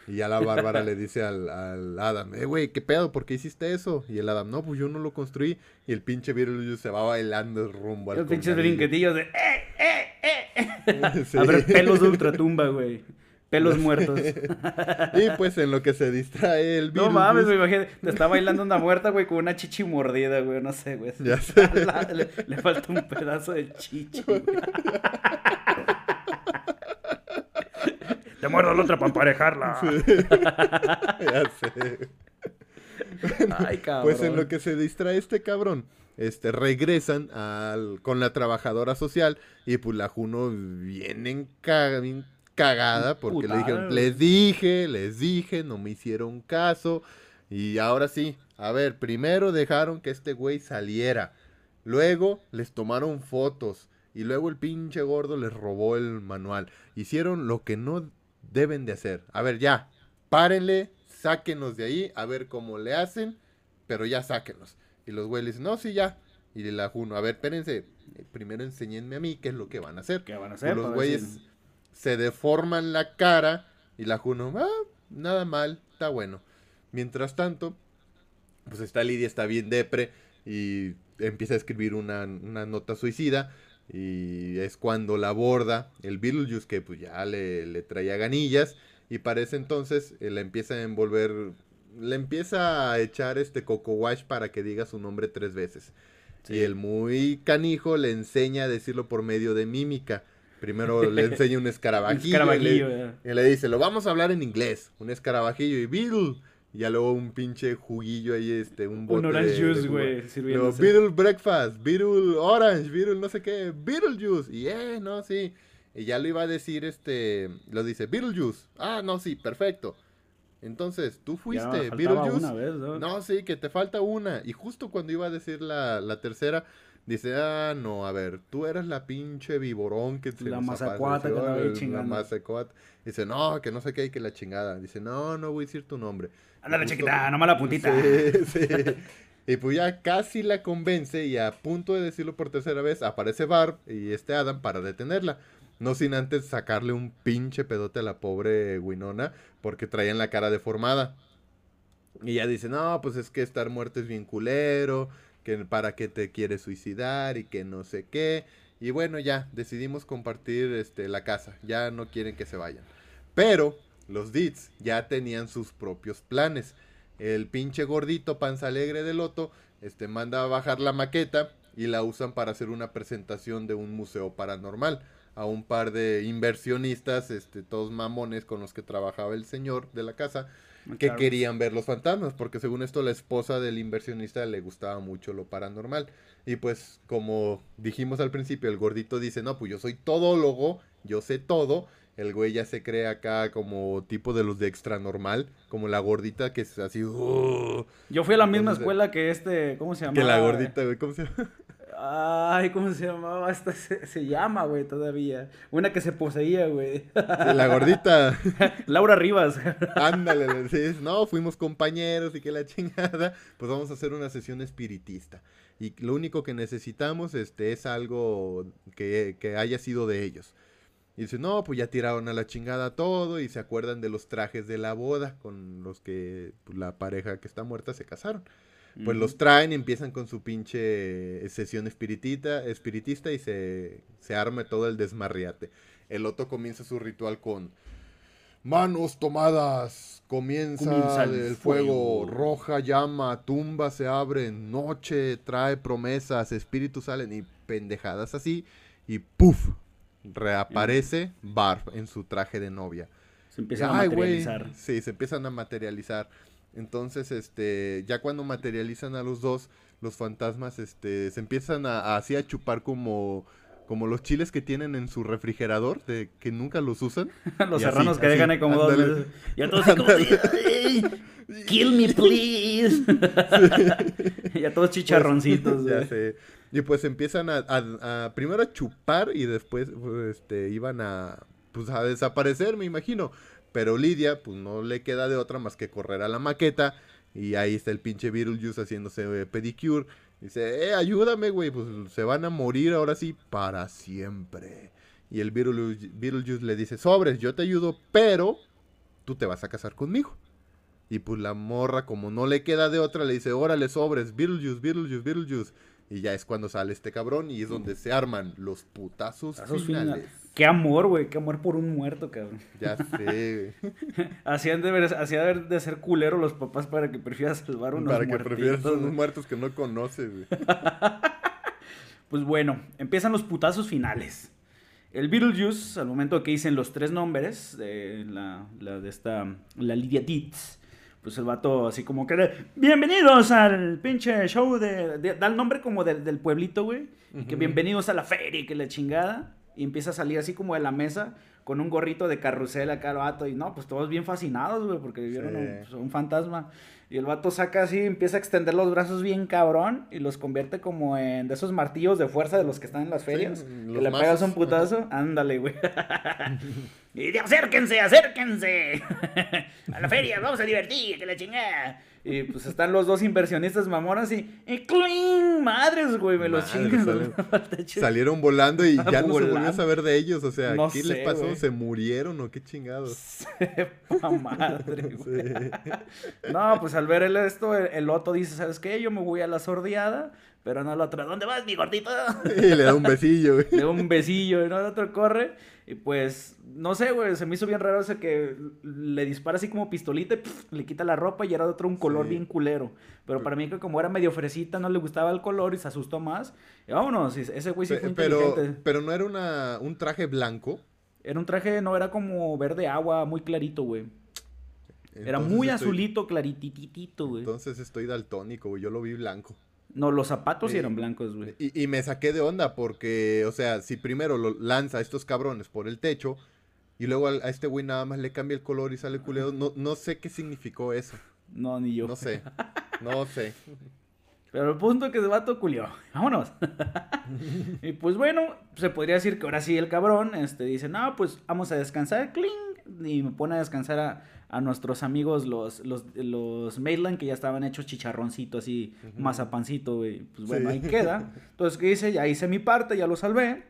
Y ya la Bárbara le dice al, al Adam, eh, güey, ¿qué pedo? ¿Por qué hiciste eso? Y el Adam, no, pues yo no lo construí. Y el pinche Beetlejuice se va bailando rumbo al Los pinches brinquetillos de... ¡Eh, eh, eh! Sí. A ver, pelos de ultratumba, güey. Pelos muertos. Y pues en lo que se distrae el No mames, me imagino. Te está bailando una muerta, güey, con una chichi mordida, güey. No sé, güey. Ya sé. le, le falta un pedazo de chichi. Te muerdo la otra para emparejarla. ya sé. Ay, cabrón. Pues en lo que se distrae este cabrón, este, regresan al, con la trabajadora social y pues la Juno bien, enca- bien cagada porque le dijeron, les dije, les dije, no me hicieron caso y ahora sí, a ver, primero dejaron que este güey saliera, luego les tomaron fotos y luego el pinche gordo les robó el manual, hicieron lo que no deben de hacer, a ver ya, párenle, sáquenos de ahí, a ver cómo le hacen, pero ya sáquenos. Y los güeyes dicen, no, sí, ya. Y la Juno, a ver, espérense, primero enséñenme a mí qué es lo que van a hacer. ¿Qué van a Pues hacer? los güeyes decir, se deforman la cara y la Juno, ah, nada mal, está bueno. Mientras tanto, pues está Lidia, está bien depre y empieza a escribir una, una nota suicida Y es cuando la aborda el Beetlejuice que pues ya le, le traía ganillas. Y para ese entonces eh, le empieza a envolver, le empieza a echar este Coco Wash para que diga su nombre tres veces. Sí. Y el muy canijo le enseña a decirlo por medio de mímica. Primero le enseña un escarabajillo. y escarabajillo, le- ya. y le dice, lo vamos a hablar en inglés. Un escarabajillo y Beetle. Y ya luego un pinche juguillo ahí, este, un bote orange de- juice, güey, sirviéndose. Beetle breakfast, Beetle orange, Beetle no sé qué, Beetlejuice. Y eh, no, sí. Y ya lo iba a decir, este, lo dice, Beetlejuice. Ah, no, sí, perfecto. Entonces, tú Ya fuiste, faltaba Beetlejuice. una vez, ¿no? No, sí, que te falta una. Y justo cuando iba a decir la, la tercera, dice, ah, no, a ver, tú eras la pinche viborón que se La mazacuata que el- chingando. La. Dice, no, que no sé qué, que la chingada. Dice, no, no voy a decir tu nombre. Ándale, chiquita, nomás la puntita. Sí, sí. Y pues ya casi la convence y a punto de decirlo por tercera vez, aparece Barb y este Adam para detenerla. No sin antes sacarle un pinche pedote a la pobre Winona porque traían la cara deformada. Y ella dice, no, pues es que estar muerto es bien culero, que para qué te quieres suicidar y que no sé qué. Y bueno, ya decidimos compartir este, la casa, ya no quieren que se vayan. Pero los Deeds ya tenían sus propios planes. El pinche gordito panza alegre de Loto este, manda a bajar la maqueta y la usan para hacer una presentación de un museo paranormal a un par de inversionistas, este, todos mamones con los que trabajaba el señor de la casa, que Claro. querían ver los fantasmas, porque según esto la esposa del inversionista le gustaba mucho lo paranormal. Y pues como dijimos al principio, el gordito dice, no, pues yo soy todólogo, yo sé todo. El güey ya se cree acá como tipo de los de extra normal, como la gordita que es así, "Uh", Yo fui a la misma escuela que este, ¿cómo se llama? que la gordita, güey, ¿cómo se llama? Ay, ¿cómo se llamaba? Esta se, se llama, güey, todavía. Una que se poseía, güey. Sí, la gordita. Laura Rivas. Ándale, le decís, no, fuimos compañeros y que la chingada, pues vamos a hacer una sesión espiritista. Y lo único que necesitamos este, es algo que, que haya sido de ellos. Y dice, no, pues ya tiraron a la chingada todo y se acuerdan de los trajes de la boda con los que pues, la pareja que está muerta se casaron. Pues los traen y empiezan con su pinche sesión espiritita, espiritista y se, se arma todo el desmarriate. El otro comienza su ritual con manos tomadas, comienza, Comienza el el fuego, fuego. roja llama, tumba se abren, noche trae promesas, espíritus salen y pendejadas así y ¡puf! Reaparece Barb en su traje de novia. Se empiezan a Ay, materializar. Sí, se empiezan a materializar. Entonces, este, ya cuando materializan a los dos, los fantasmas, este, se empiezan a, a- así a chupar como, como los chiles que tienen en su refrigerador, de que nunca los usan. Los Y así, serranos que así, dejan ahí como dos meses. Y a todos así como de, "Ay, Kill me, please. y a todos chicharroncitos, ya sé. Y pues empiezan a, a- a- primero a chupar y después pues, este, iban a, pues, a desaparecer, me imagino. Pero Lidia, pues no le queda de otra más que correr a la maqueta. Y ahí está el pinche Beetlejuice haciéndose eh, pedicure. Dice, eh, ayúdame, güey, pues se van a morir ahora sí para siempre. Y el Beetlejuice, Beetlejuice le dice, sobres, yo te ayudo, pero tú te vas a casar conmigo. Y pues la morra, como no le queda de otra, le dice, órale, sobres, Beetlejuice, Beetlejuice, Beetlejuice. Y ya es cuando sale este cabrón y es donde se arman los putazos finales. finales. Qué amor, güey. Qué amor por un muerto, cabrón. Ya sé, güey. Hacían de, ver, hacía de, de ser culero los papás para que prefieras salvar unos Para que prefieras muertitos, unos güey. muertos que no conoces, güey. Pues bueno, empiezan los putazos finales. El Beetlejuice, al momento que dicen los tres nombres de la, la de esta, la Lydia Dietz, pues el vato así como que, bienvenidos al pinche show de, de- da el nombre como del, del pueblito, güey, y que bienvenidos a la feria y que la chingada, y empieza a salir así como de la mesa con un gorrito de carrusel acá el vato, y no, pues todos bien fascinados, güey, porque vieron Sí. un, pues, un fantasma. Y el vato saca así, empieza a extender los brazos bien cabrón y los convierte como en de esos martillos de fuerza de los que están en las ferias. que le mazos, pegas un putazo, ándale, güey. y de acérquense, acérquense. a la feria, vamos a divertir, que la chingada. Y pues están los dos inversionistas mamonas y, y ¡cling! Madres, güey, me los techo. Salieron volando y ya no se volvió a saber de ellos. O sea, No ¿qué sé, les pasó? ¿Se murieron o qué chingados? Sepa madre, güey. Sí. No, pues al ver el esto, el, el Otto dice, ¿sabes qué? Yo me voy a la sordeada, pero no el otro, ¿dónde vas, mi gordito? Y le da un besillo, güey. Le da un besillo, ¿no? El otro corre. Y pues, no sé, güey, se me hizo bien raro ese que le dispara así como pistolita y le quita la ropa y era de otro un color Sí. bien culero. Pero para mí que como era medio fresita, no le gustaba el color y se asustó más. Y vámonos, y ese güey sí fue Pe- Pero, inteligente. pero no era una, un traje blanco. Era un traje, no, era como verde agua, muy clarito, güey. Era muy estoy- azulito, clarititito, güey. Entonces estoy daltónico, güey. Yo lo vi blanco. No, los zapatos sí eran blancos, güey. Y, y me saqué de onda porque, o sea, si primero lo lanza a estos cabrones por el techo y luego a este güey nada más le cambia el color y sale culero, no, no sé qué significó eso. No, ni yo. No sé. No sé. Pero el punto es que se va todo culió. Vámonos. y pues bueno, se podría decir que ahora sí el cabrón este, dice, no, pues vamos a descansar, cling. Y me pone a descansar a, a nuestros amigos, los, los, los Maitland, que ya estaban hechos chicharroncitos así, mazapancito, güey. Pues bueno, Sí. ahí queda. Entonces, ¿qué dice? Ya hice mi parte, ya lo salvé.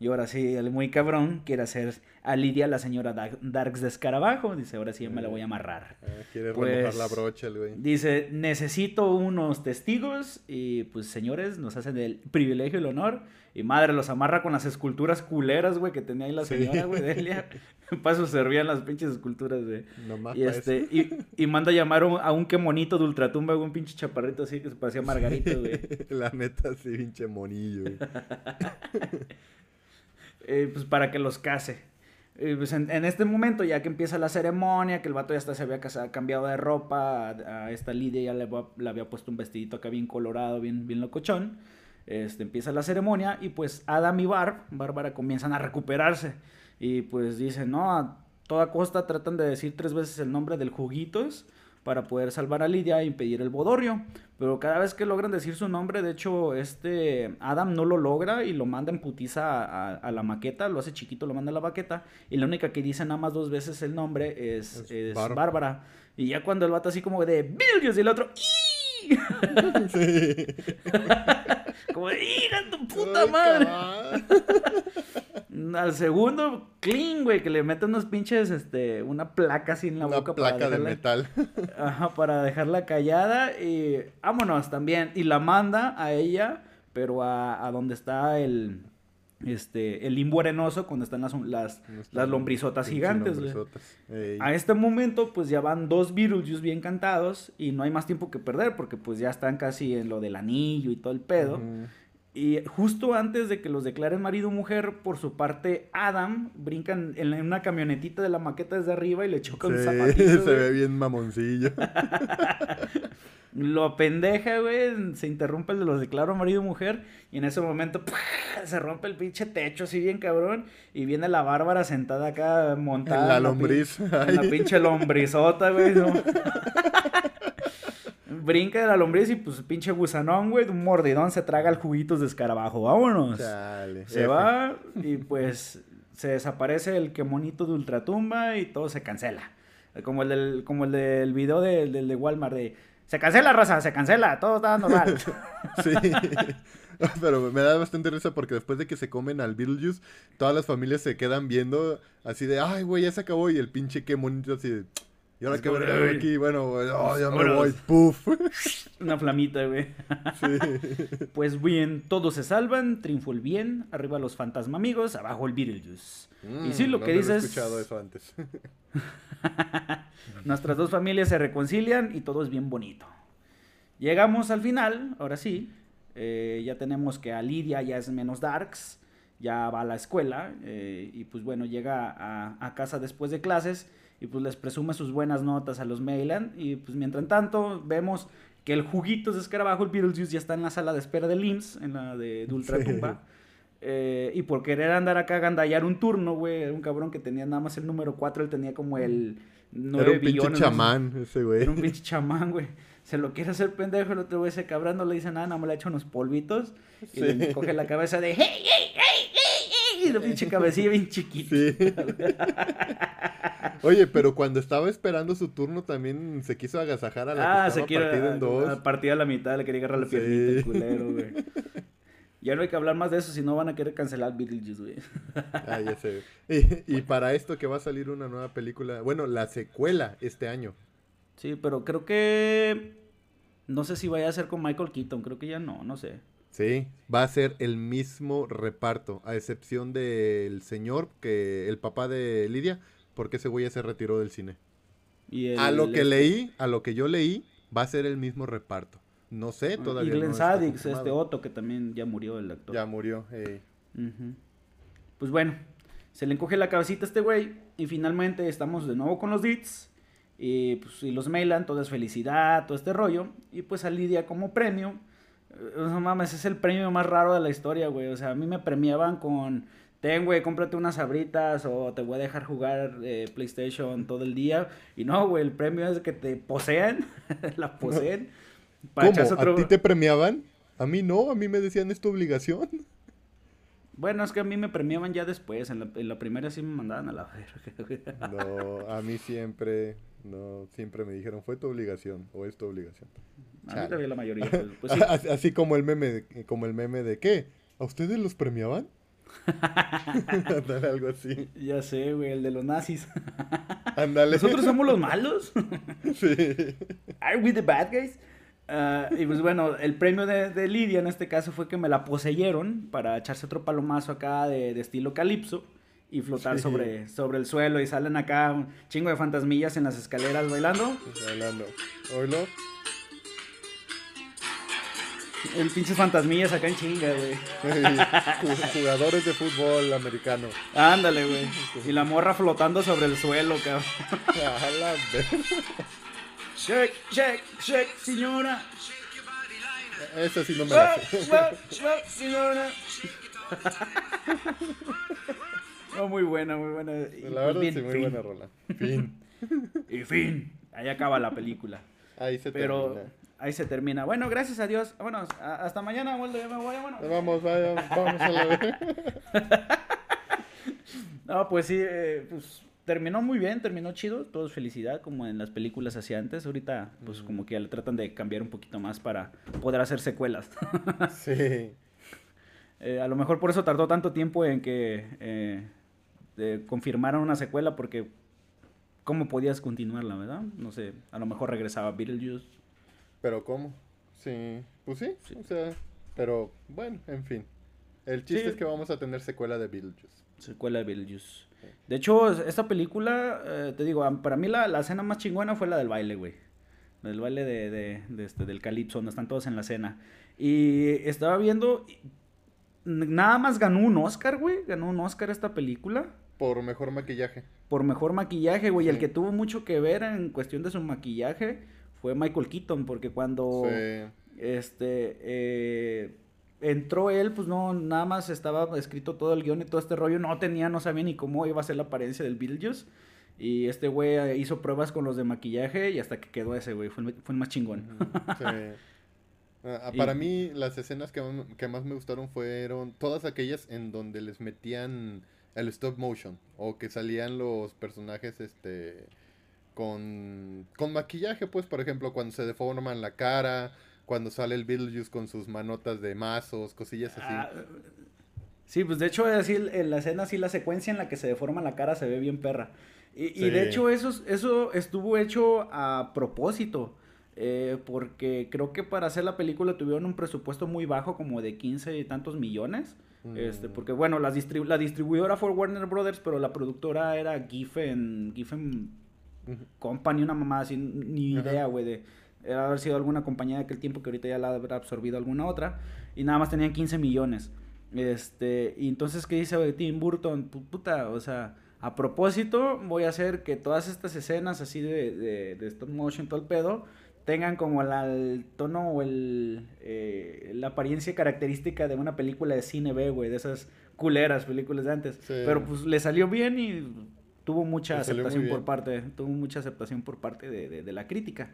Y ahora sí, el muy cabrón quiere hacer a Lidia la señora Dark- Darks de escarabajo. Dice, ahora sí me la voy a amarrar. Ah, quiere Pues- remojar la brocha el güey. Dice, necesito unos testigos y pues señores, nos hacen el privilegio y el honor. Y madre, los amarra con las esculturas culeras, güey, que tenía ahí la Sí. señora, güey, Delia. Paso servían las pinches esculturas, güey. Nomás Y este, eso. y, y manda a llamar a un, que monito de ultratumba, güey, un pinche chaparrito así que se parecía Margarito, güey. La neta, sí, pinche monillo, güey. eh, pues para que los case. Eh, pues en, este momento, ya que empieza la ceremonia, que el vato ya hasta se había casa- cambiado de ropa, a, a esta Lidia ya le, le había puesto un vestidito acá bien colorado, bien, bien locochón. Este, empieza la ceremonia y pues Adam y Barb, Bárbara, comienzan a recuperarse. Y pues dicen, no, a toda costa tratan de decir tres veces el nombre del Juguitos para poder salvar a Lidia e impedir el bodorrio. Pero cada vez que logran decir su nombre, de hecho, este Adam no lo logra y lo manda en putiza a, a- a la maqueta, lo hace chiquito, lo manda a la maqueta. Y la única que dice nada más dos veces el nombre es, Es. Bárbara. Y ya cuando el vato así como de Beetlejuice y el otro ¡Ii! Sí. como de ¡Hija tu puta Ay, madre! Al segundo, clean, güey, que le mete unos pinches, este, una placa así en la Una boca para placa de dejarla- metal. Ajá, para dejarla callada y vámonos también. Y la manda a ella, pero a, a donde está el, este, el limbo arenoso, cuando están las, las, las lombrizotas gigantes. güey. lombrizotas. A este momento, pues ya van dos Beetlejuice bien cantados y no hay más tiempo que perder porque pues ya están casi en lo del anillo y todo el pedo. Y justo antes de que los declaren marido o mujer, por su parte, Adam brincan en una camionetita de la maqueta desde arriba y le choca un Sí, zapatito. se ve bien mamoncillo. Lo pendeja, güey. Se interrumpe el de los declaro marido o mujer. Y en ese momento ¡pua! se rompe el pinche techo así bien cabrón. Y viene la bárbara sentada acá montada. En la pin- lombriz. En la Ay. pinche lombrizota, güey. ¿no? Brinca de la lombriz y pues pinche gusanón, güey. Un mordidón se traga el juguitos de escarabajo. Vámonos. Chale. Se F. va y pues se desaparece el que monito de ultratumba y todo se cancela. Como el del, como el del video de- del de Walmart de se cancela, raza, se cancela, todo está normal. Sí. Pero me da bastante risa porque después de que se comen al Beetlejuice, todas las familias se quedan viendo así de, ay, güey, ya se acabó. Y el pinche qué bonito así de, y ahora Es veré "Ay". aquí. Bueno, oh, ya me voy. Puf. Una flamita, güey. Sí. Pues bien, todos se salvan, triunfó el bien, arriba los fantasma amigos, abajo el Beetlejuice. y sí, lo Mm, que ¿dónde dices... he escuchado eso antes. Nuestras dos familias se reconcilian y todo es bien bonito. Llegamos al final, ahora sí. eh, ya tenemos que a Lidia ya es menos darks, ya va a la escuela eh, y pues bueno, llega a, a casa después de clases y pues les presume sus buenas notas a los Mayland y pues mientras tanto vemos que el juguito de escarabajo, el Beetlejuice, ya está en la sala de espera del IMSS, en la de, de Ultratumba. Eh, y por querer andar acá a gandallar un turno, güey, era un cabrón que tenía nada más el número 4, él tenía como el 9 Era un pinche billones. no sé. chamán ese güey. Era un pinche chamán, güey. Se lo quiere hacer pendejo, el otro güey ese cabrón no le dice nada, nada más le echa unos polvitos y Sí. le coge la cabeza de hey, hey, hey, ¡ay! La pinche cabecilla bien chiquita. Sí. Oye, pero cuando estaba esperando su turno también se quiso agasajar a la Ah, que se quiere partida en dos. a- partida a la mitad, le quería agarrar la piernita, el culero, güey. Ya no hay que hablar más de eso, si no van a querer cancelar Beetlejuice, güey. Ah, ya sé. Y, y para esto que va a salir una nueva película, bueno, la secuela este año. Sí, pero creo que... No sé si vaya a ser con Michael Keaton, creo que ya no, no sé. Sí, va a ser el mismo reparto, a excepción del señor, que el papá de Lidia, porque ese güey ya se retiró del cine. Y el- A lo que este- leí, a lo que yo leí, va a ser el mismo reparto. No sé, todavía Y Glenn no Sadix, este Otto, que también ya murió el actor. Ya murió. eh. Pues bueno, se le encoge la cabecita a este güey y finalmente estamos de nuevo con los Dits. Y pues y los mailan, todo es felicidad, todo este rollo. Y pues a Lidia como premio. No mames, es el premio más raro de la historia, güey. O sea, a mí me premiaban con, ten, güey, cómprate unas sabritas o te voy a dejar jugar eh, PlayStation todo el día. Y no, güey, el premio es que te posean, la poseen. ¿Cómo? otro- ¿A ti te premiaban? A mí no, a mí me decían es tu obligación. Bueno, es que a mí me premiaban ya después. En la, en la primera sí me mandaban a la verga. No, a mí siempre, no, siempre me dijeron fue tu obligación o es tu obligación. A mí todavía la mayoría. Pues, pues sí. Así, así como el meme, de- como el meme de ¿qué? ¿A ustedes los premiaban? Ándale, algo así. Ya sé, güey, el de los nazis. Ándale. ¿Nosotros somos los malos? Sí. ¿Are we the bad guys? Ah, y pues bueno, el premio de, de Lidia en este caso fue que me la poseyeron para echarse otro palomazo acá de, de estilo calipso y flotar Sí. sobre, sobre el suelo y salen acá un chingo de fantasmillas en las escaleras bailando. Hablando. ¿Oílo? El pinches fantasmillas acá en chinga, güey. Ju- Jugadores de fútbol americano. Ándale, güey. Y la morra flotando sobre el suelo, cabrón. Shake, shake, shake, señora. Esa sí no me la sé. Shake, señora. No, muy buena, muy buena. Y, La pues, verdad bien, sí, muy fin. buena rola. Fin. Y fin. Ahí acaba la película. Ahí se Pero termina. Ahí se termina. Bueno, gracias a Dios. Bueno, hasta mañana, Waldo. Ya me voy, bueno. Vamos, vaya, vamos a la vez. No, pues sí, eh, pues terminó muy bien, terminó chido, todo es felicidad, como en las películas hacia antes. Ahorita, pues como que ya le tratan de cambiar un poquito más para poder hacer secuelas. Sí. Eh, a lo mejor por eso tardó tanto tiempo en que eh, confirmaran una secuela, porque ¿cómo podías continuarla, verdad? No sé, a lo mejor regresaba Beetlejuice. Pero ¿cómo? Sí. Pues sí, Sí. o sea, pero bueno, en fin. El chiste Sí. es que vamos a tener secuela de Beetlejuice. Secuela de Beetlejuice. De hecho, es- esta película, eh, te digo, para mí la, la escena más chingona fue la del baile, güey. La del baile de, de- de este, del calipso, donde están todos en la cena. Y estaba viendo, nada más ganó un Oscar, güey. Ganó un Oscar esta película. Por mejor maquillaje. Por mejor maquillaje, güey. El que tuvo mucho que ver en cuestión de su maquillaje fue Michael Keaton, porque cuando Sí. este eh, entró él, pues no, nada más estaba escrito todo el guion y todo este rollo, no tenía, no sabía ni cómo iba a ser la apariencia del Beetlejuice. Y este güey eh, hizo pruebas con los de maquillaje y hasta que quedó ese güey, fue, el- fue el más chingón. Sí. Ah, ah, Y- Para mí, las escenas que, que más me gustaron fueron todas aquellas en donde les metían el stop motion o que salían los personajes este con, con maquillaje, pues, por ejemplo, cuando se deforman la cara, cuando sale el Beetlejuice con sus manotas de mazos, cosillas así. Ah, sí, pues de hecho así en la escena, así la secuencia en la que se deforma la cara se ve bien perra. Y, y de hecho eso, es- eso estuvo hecho a propósito. eh, porque creo que para hacer la película tuvieron un presupuesto muy bajo, como de 15 y tantos millones. Este, Mm. porque bueno, las distribu- la distribuidora fue Warner Brothers, pero la productora era Giffen, Giffen Ujú. Company, una mamá así, ni idea, güey, de era haber sido alguna compañía de aquel tiempo que ahorita ya la habrá absorbido alguna otra, y nada más tenían 15 millones. Este, y entonces, ¿qué dice Tim Burton? Pu- Puta, o sea, a propósito, voy a hacer que todas estas escenas así de, de, de stop motion, todo el pedo, tengan como la- el tono o el, eh, la apariencia característica de una película de cine B, güey, de esas culeras películas de antes. Sí. Pero pues le salió bien y tuvo mucha aceptación por parte, tuvo mucha aceptación por parte de, de- de la crítica.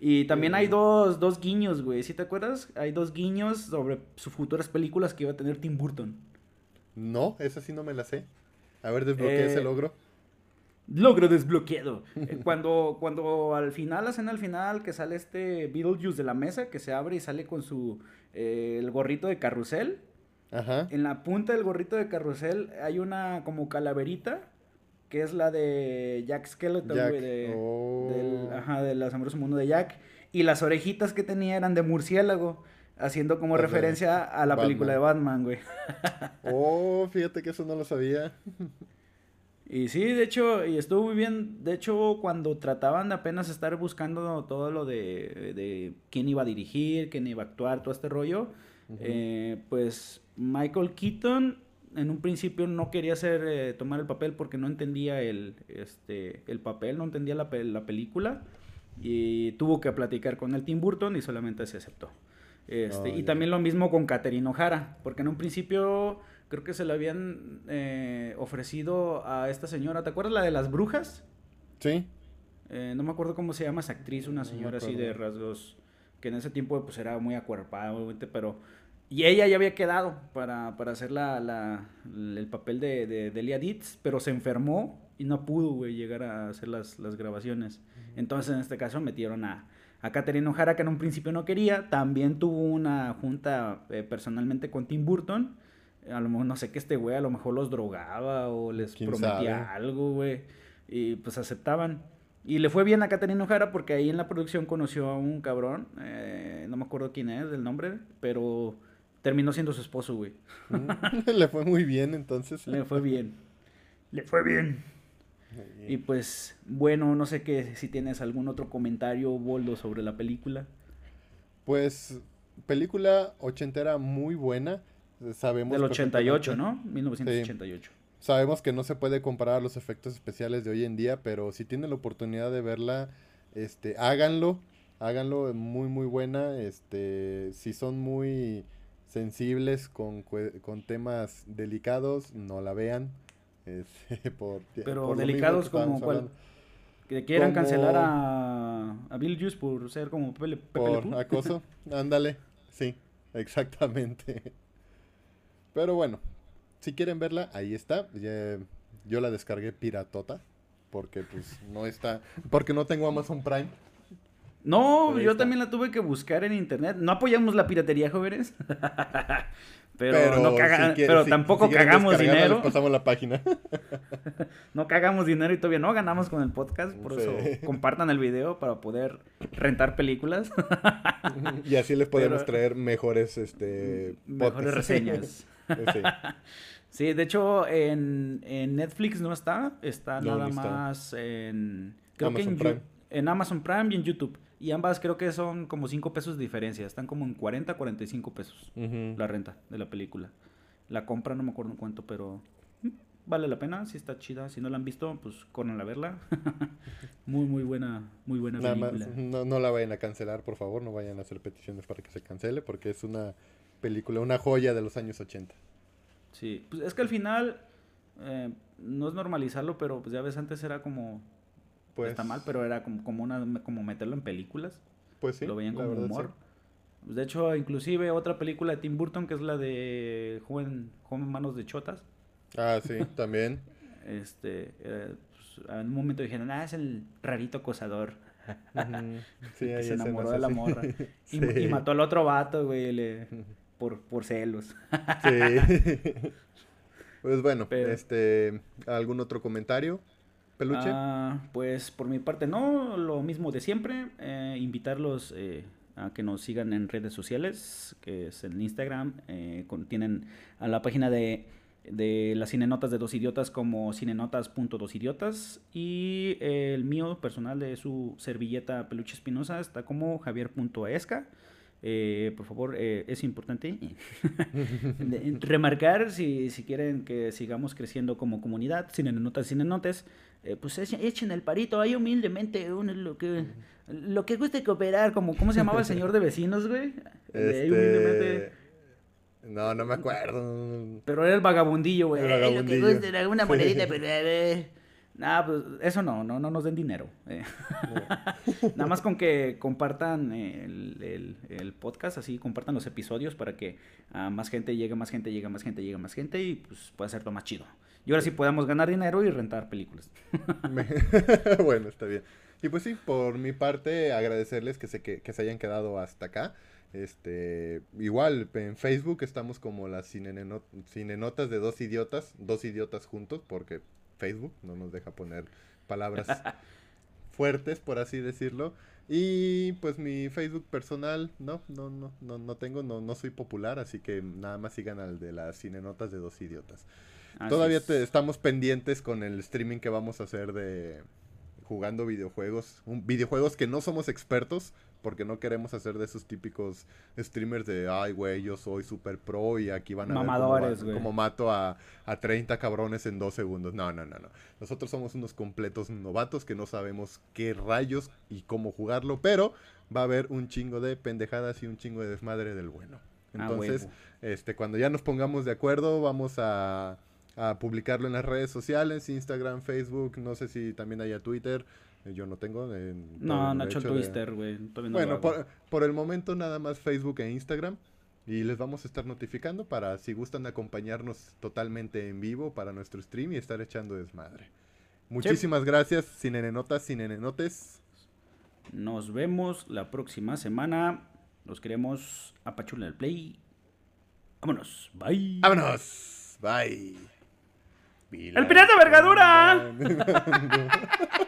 Y también hay dos, dos guiños, güey, ¿sí te acuerdas? Hay dos guiños sobre sus futuras películas que iba a tener Tim Burton. No, esa sí no me la sé. A ver, desbloquea ese Eh, logro. Logro desbloqueado. Eh, cuando, cuando al final, la escena al final, que sale este Beetlejuice de la mesa, que se abre y sale con su eh, el gorrito de carrusel. Ajá. En la punta del gorrito de carrusel hay una como calaverita, que es la de Jack Skeleton, Jack. güey, de, Oh. del, ajá, del asombroso mundo de Jack. Y las orejitas que tenía eran de murciélago, haciendo como referencia a la película de Batman, güey. Oh, fíjate que eso no lo sabía. Y sí, de hecho, y estuvo muy bien. De hecho, cuando trataban de apenas estar buscando todo lo de, de quién iba a dirigir, quién iba a actuar, todo este rollo, eh, pues Michael Keaton en un principio no quería hacer, eh, tomar el papel porque no entendía el, este, el papel, no entendía la, la película. Y tuvo que platicar con el Tim Burton y solamente se aceptó. Este, y también lo mismo con Catherine O'Hara, porque en un principio creo que se le habían eh, ofrecido a esta señora, ¿te acuerdas la de las brujas? Sí. Eh, no me acuerdo cómo se llama esa actriz, una No señora así de rasgos, que en ese tiempo pues era muy acuerpada, obviamente, pero... Y ella ya había quedado para, para hacer la, la- el papel de, de, de Elia Ditz, pero se enfermó y no pudo, güey, llegar a hacer las, las grabaciones. Entonces, en este caso, metieron a, a Catherine O'Hara, que en un principio no quería. También tuvo una junta eh, personalmente con Tim Burton. A lo mejor, no sé qué este güey, a lo mejor los drogaba o les ¿Quién prometía sabe? algo, güey. Y pues aceptaban. Y le fue bien a Catherine O'Hara porque ahí en la producción conoció a un cabrón, eh, no me acuerdo quién es el nombre, pero terminó siendo su esposo, güey. Le fue muy bien entonces. Le fue bien. Le fue bien. Y pues, bueno, no sé qué, si tienes algún otro comentario, Boldo, sobre la película. Pues, película ochentera muy buena. Sabemos Del 88, perfectamente- ¿no? 1988. Sabemos que no se puede comparar a los efectos especiales de hoy en día, pero si tienen la oportunidad de verla, este, háganlo, háganlo, muy muy buena, este, si son muy sensibles con, con temas delicados, no la vean, este, por, Pero por delicados como hablando. Que quieran Como- cancelar a, a Bill Juice por ser como Pepe, Por acoso, ándale, sí, exactamente. Pero bueno, si quieren verla, ahí está. Ya- yo la descargué piratota, porque pues no está, porque no tengo Amazon Prime. No, Pero yo también la tuve que buscar en internet. No apoyamos la piratería, jóvenes. pero, no caga- si pero si- tampoco si cagamos dinero. les pasamos la página. No cagamos dinero y todavía no ganamos con el podcast. Por Sí. eso compartan el video para poder rentar películas. y así les podemos Pero- traer mejores, este, Mejores podcasts. reseñas. sí. Sí, de hecho en, en Netflix no está, está No, nada no está. más en creo que Prime. en Amazon Prime y en YouTube. Y ambas creo que son como 5 pesos de diferencia, están como en 40, 45 pesos Ujú. la renta de la película. La compra no me acuerdo en cuánto, pero mm, vale la pena, si está chida. Si no la han visto, pues corran a verla. muy muy buena, muy buena Nada más, película. no, no la vayan a cancelar, por favor, no vayan a hacer peticiones para que se cancele, porque es una película, una joya de los años 80. Sí, pues es que al final eh, no es normalizarlo, pero pues ya ves antes era como Pues, está mal, pero era como, como una como meterlo en películas. pues sí, lo veían como verdad, humor. sí. De hecho, inclusive otra película de Tim Burton que es la de Joven, Joven Manos de Chotas. Ah, sí, también. Este, eh, pues, en un momento dijeron, ah, es el rarito acosador. Sí, que se enamoró de la morra. Y, mató al otro vato, güey, le- por, por celos. Sí. pues bueno, Pero- este, ¿algún otro comentario? Peluche. Ah, pues por mi parte no, lo mismo de siempre. eh, invitarlos eh, a que nos sigan en redes sociales, que es en Instagram. eh, con- tienen a la página de, de las cinenotas de dos idiotas como cinenotas.dosidiotas. Y el mío personal de su servilleta peluche espinosa está como javier.aesca. Eh, por favor, eh, es importante remarcar si, si quieren que sigamos creciendo como comunidad, cinenotas, cinenotes, eh, pues echen, el parito ahí humildemente, uno lo que lo que guste cooperar, como ¿cómo se llamaba el señor de vecinos, güey? De ahí humildemente. Este... No, no me acuerdo. Pero era el vagabundillo, güey. El Eh, lo que guste, alguna Sí. monedita, pero pues eso no, no, no nos den dinero. eh. Nada más con que compartan el, el- el podcast, así compartan los episodios para que a más gente llegue, más gente llegue, más gente llegue, más gente y pues pueda ser lo más chido. Y ahora sí podamos ganar dinero y rentar películas. Me- bueno, está bien. Y pues sí, por mi parte, agradecerles que se, que, que se hayan quedado hasta acá. Este, igual en Facebook estamos como las cinenotas de dos idiotas, dos idiotas juntos, porque Facebook no nos deja poner palabras fuertes, por así decirlo. Y pues mi Facebook personal, no, no, no, no, no tengo, no, no soy popular, así que nada más sigan al de las cinenotas de dos idiotas. Así Todavía es. te- estamos pendientes con el streaming que vamos a hacer de jugando videojuegos. Un- videojuegos que no somos expertos porque no queremos hacer de esos típicos streamers de, ay, güey, yo soy super pro y aquí van a Mamadores, ver cómo, mato a, a 30 cabrones en dos segundos. No, no, no, no. Nosotros somos unos completos novatos que no sabemos qué rayos y cómo jugarlo, pero va a haber un chingo de pendejadas y un chingo de desmadre del bueno. Ah, Entonces, este, cuando ya nos pongamos de acuerdo, vamos a, a publicarlo en las redes sociales, Instagram, Facebook, no sé si también haya Twitter. Eh, Yo no tengo. todavía No, el de- Twister, güey. todavía no Bueno, por, por el momento nada más Facebook e Instagram. Y les vamos a estar notificando para si gustan acompañarnos totalmente en vivo para nuestro stream y estar echando desmadre. Muchísimas gracias, Cinenenotas, Cinenenotes. Nos vemos la próxima semana. Los queremos a Pachula del Play. Vámonos. Bye. ¡Vámonos! Bye. ¡El pirata vergadura!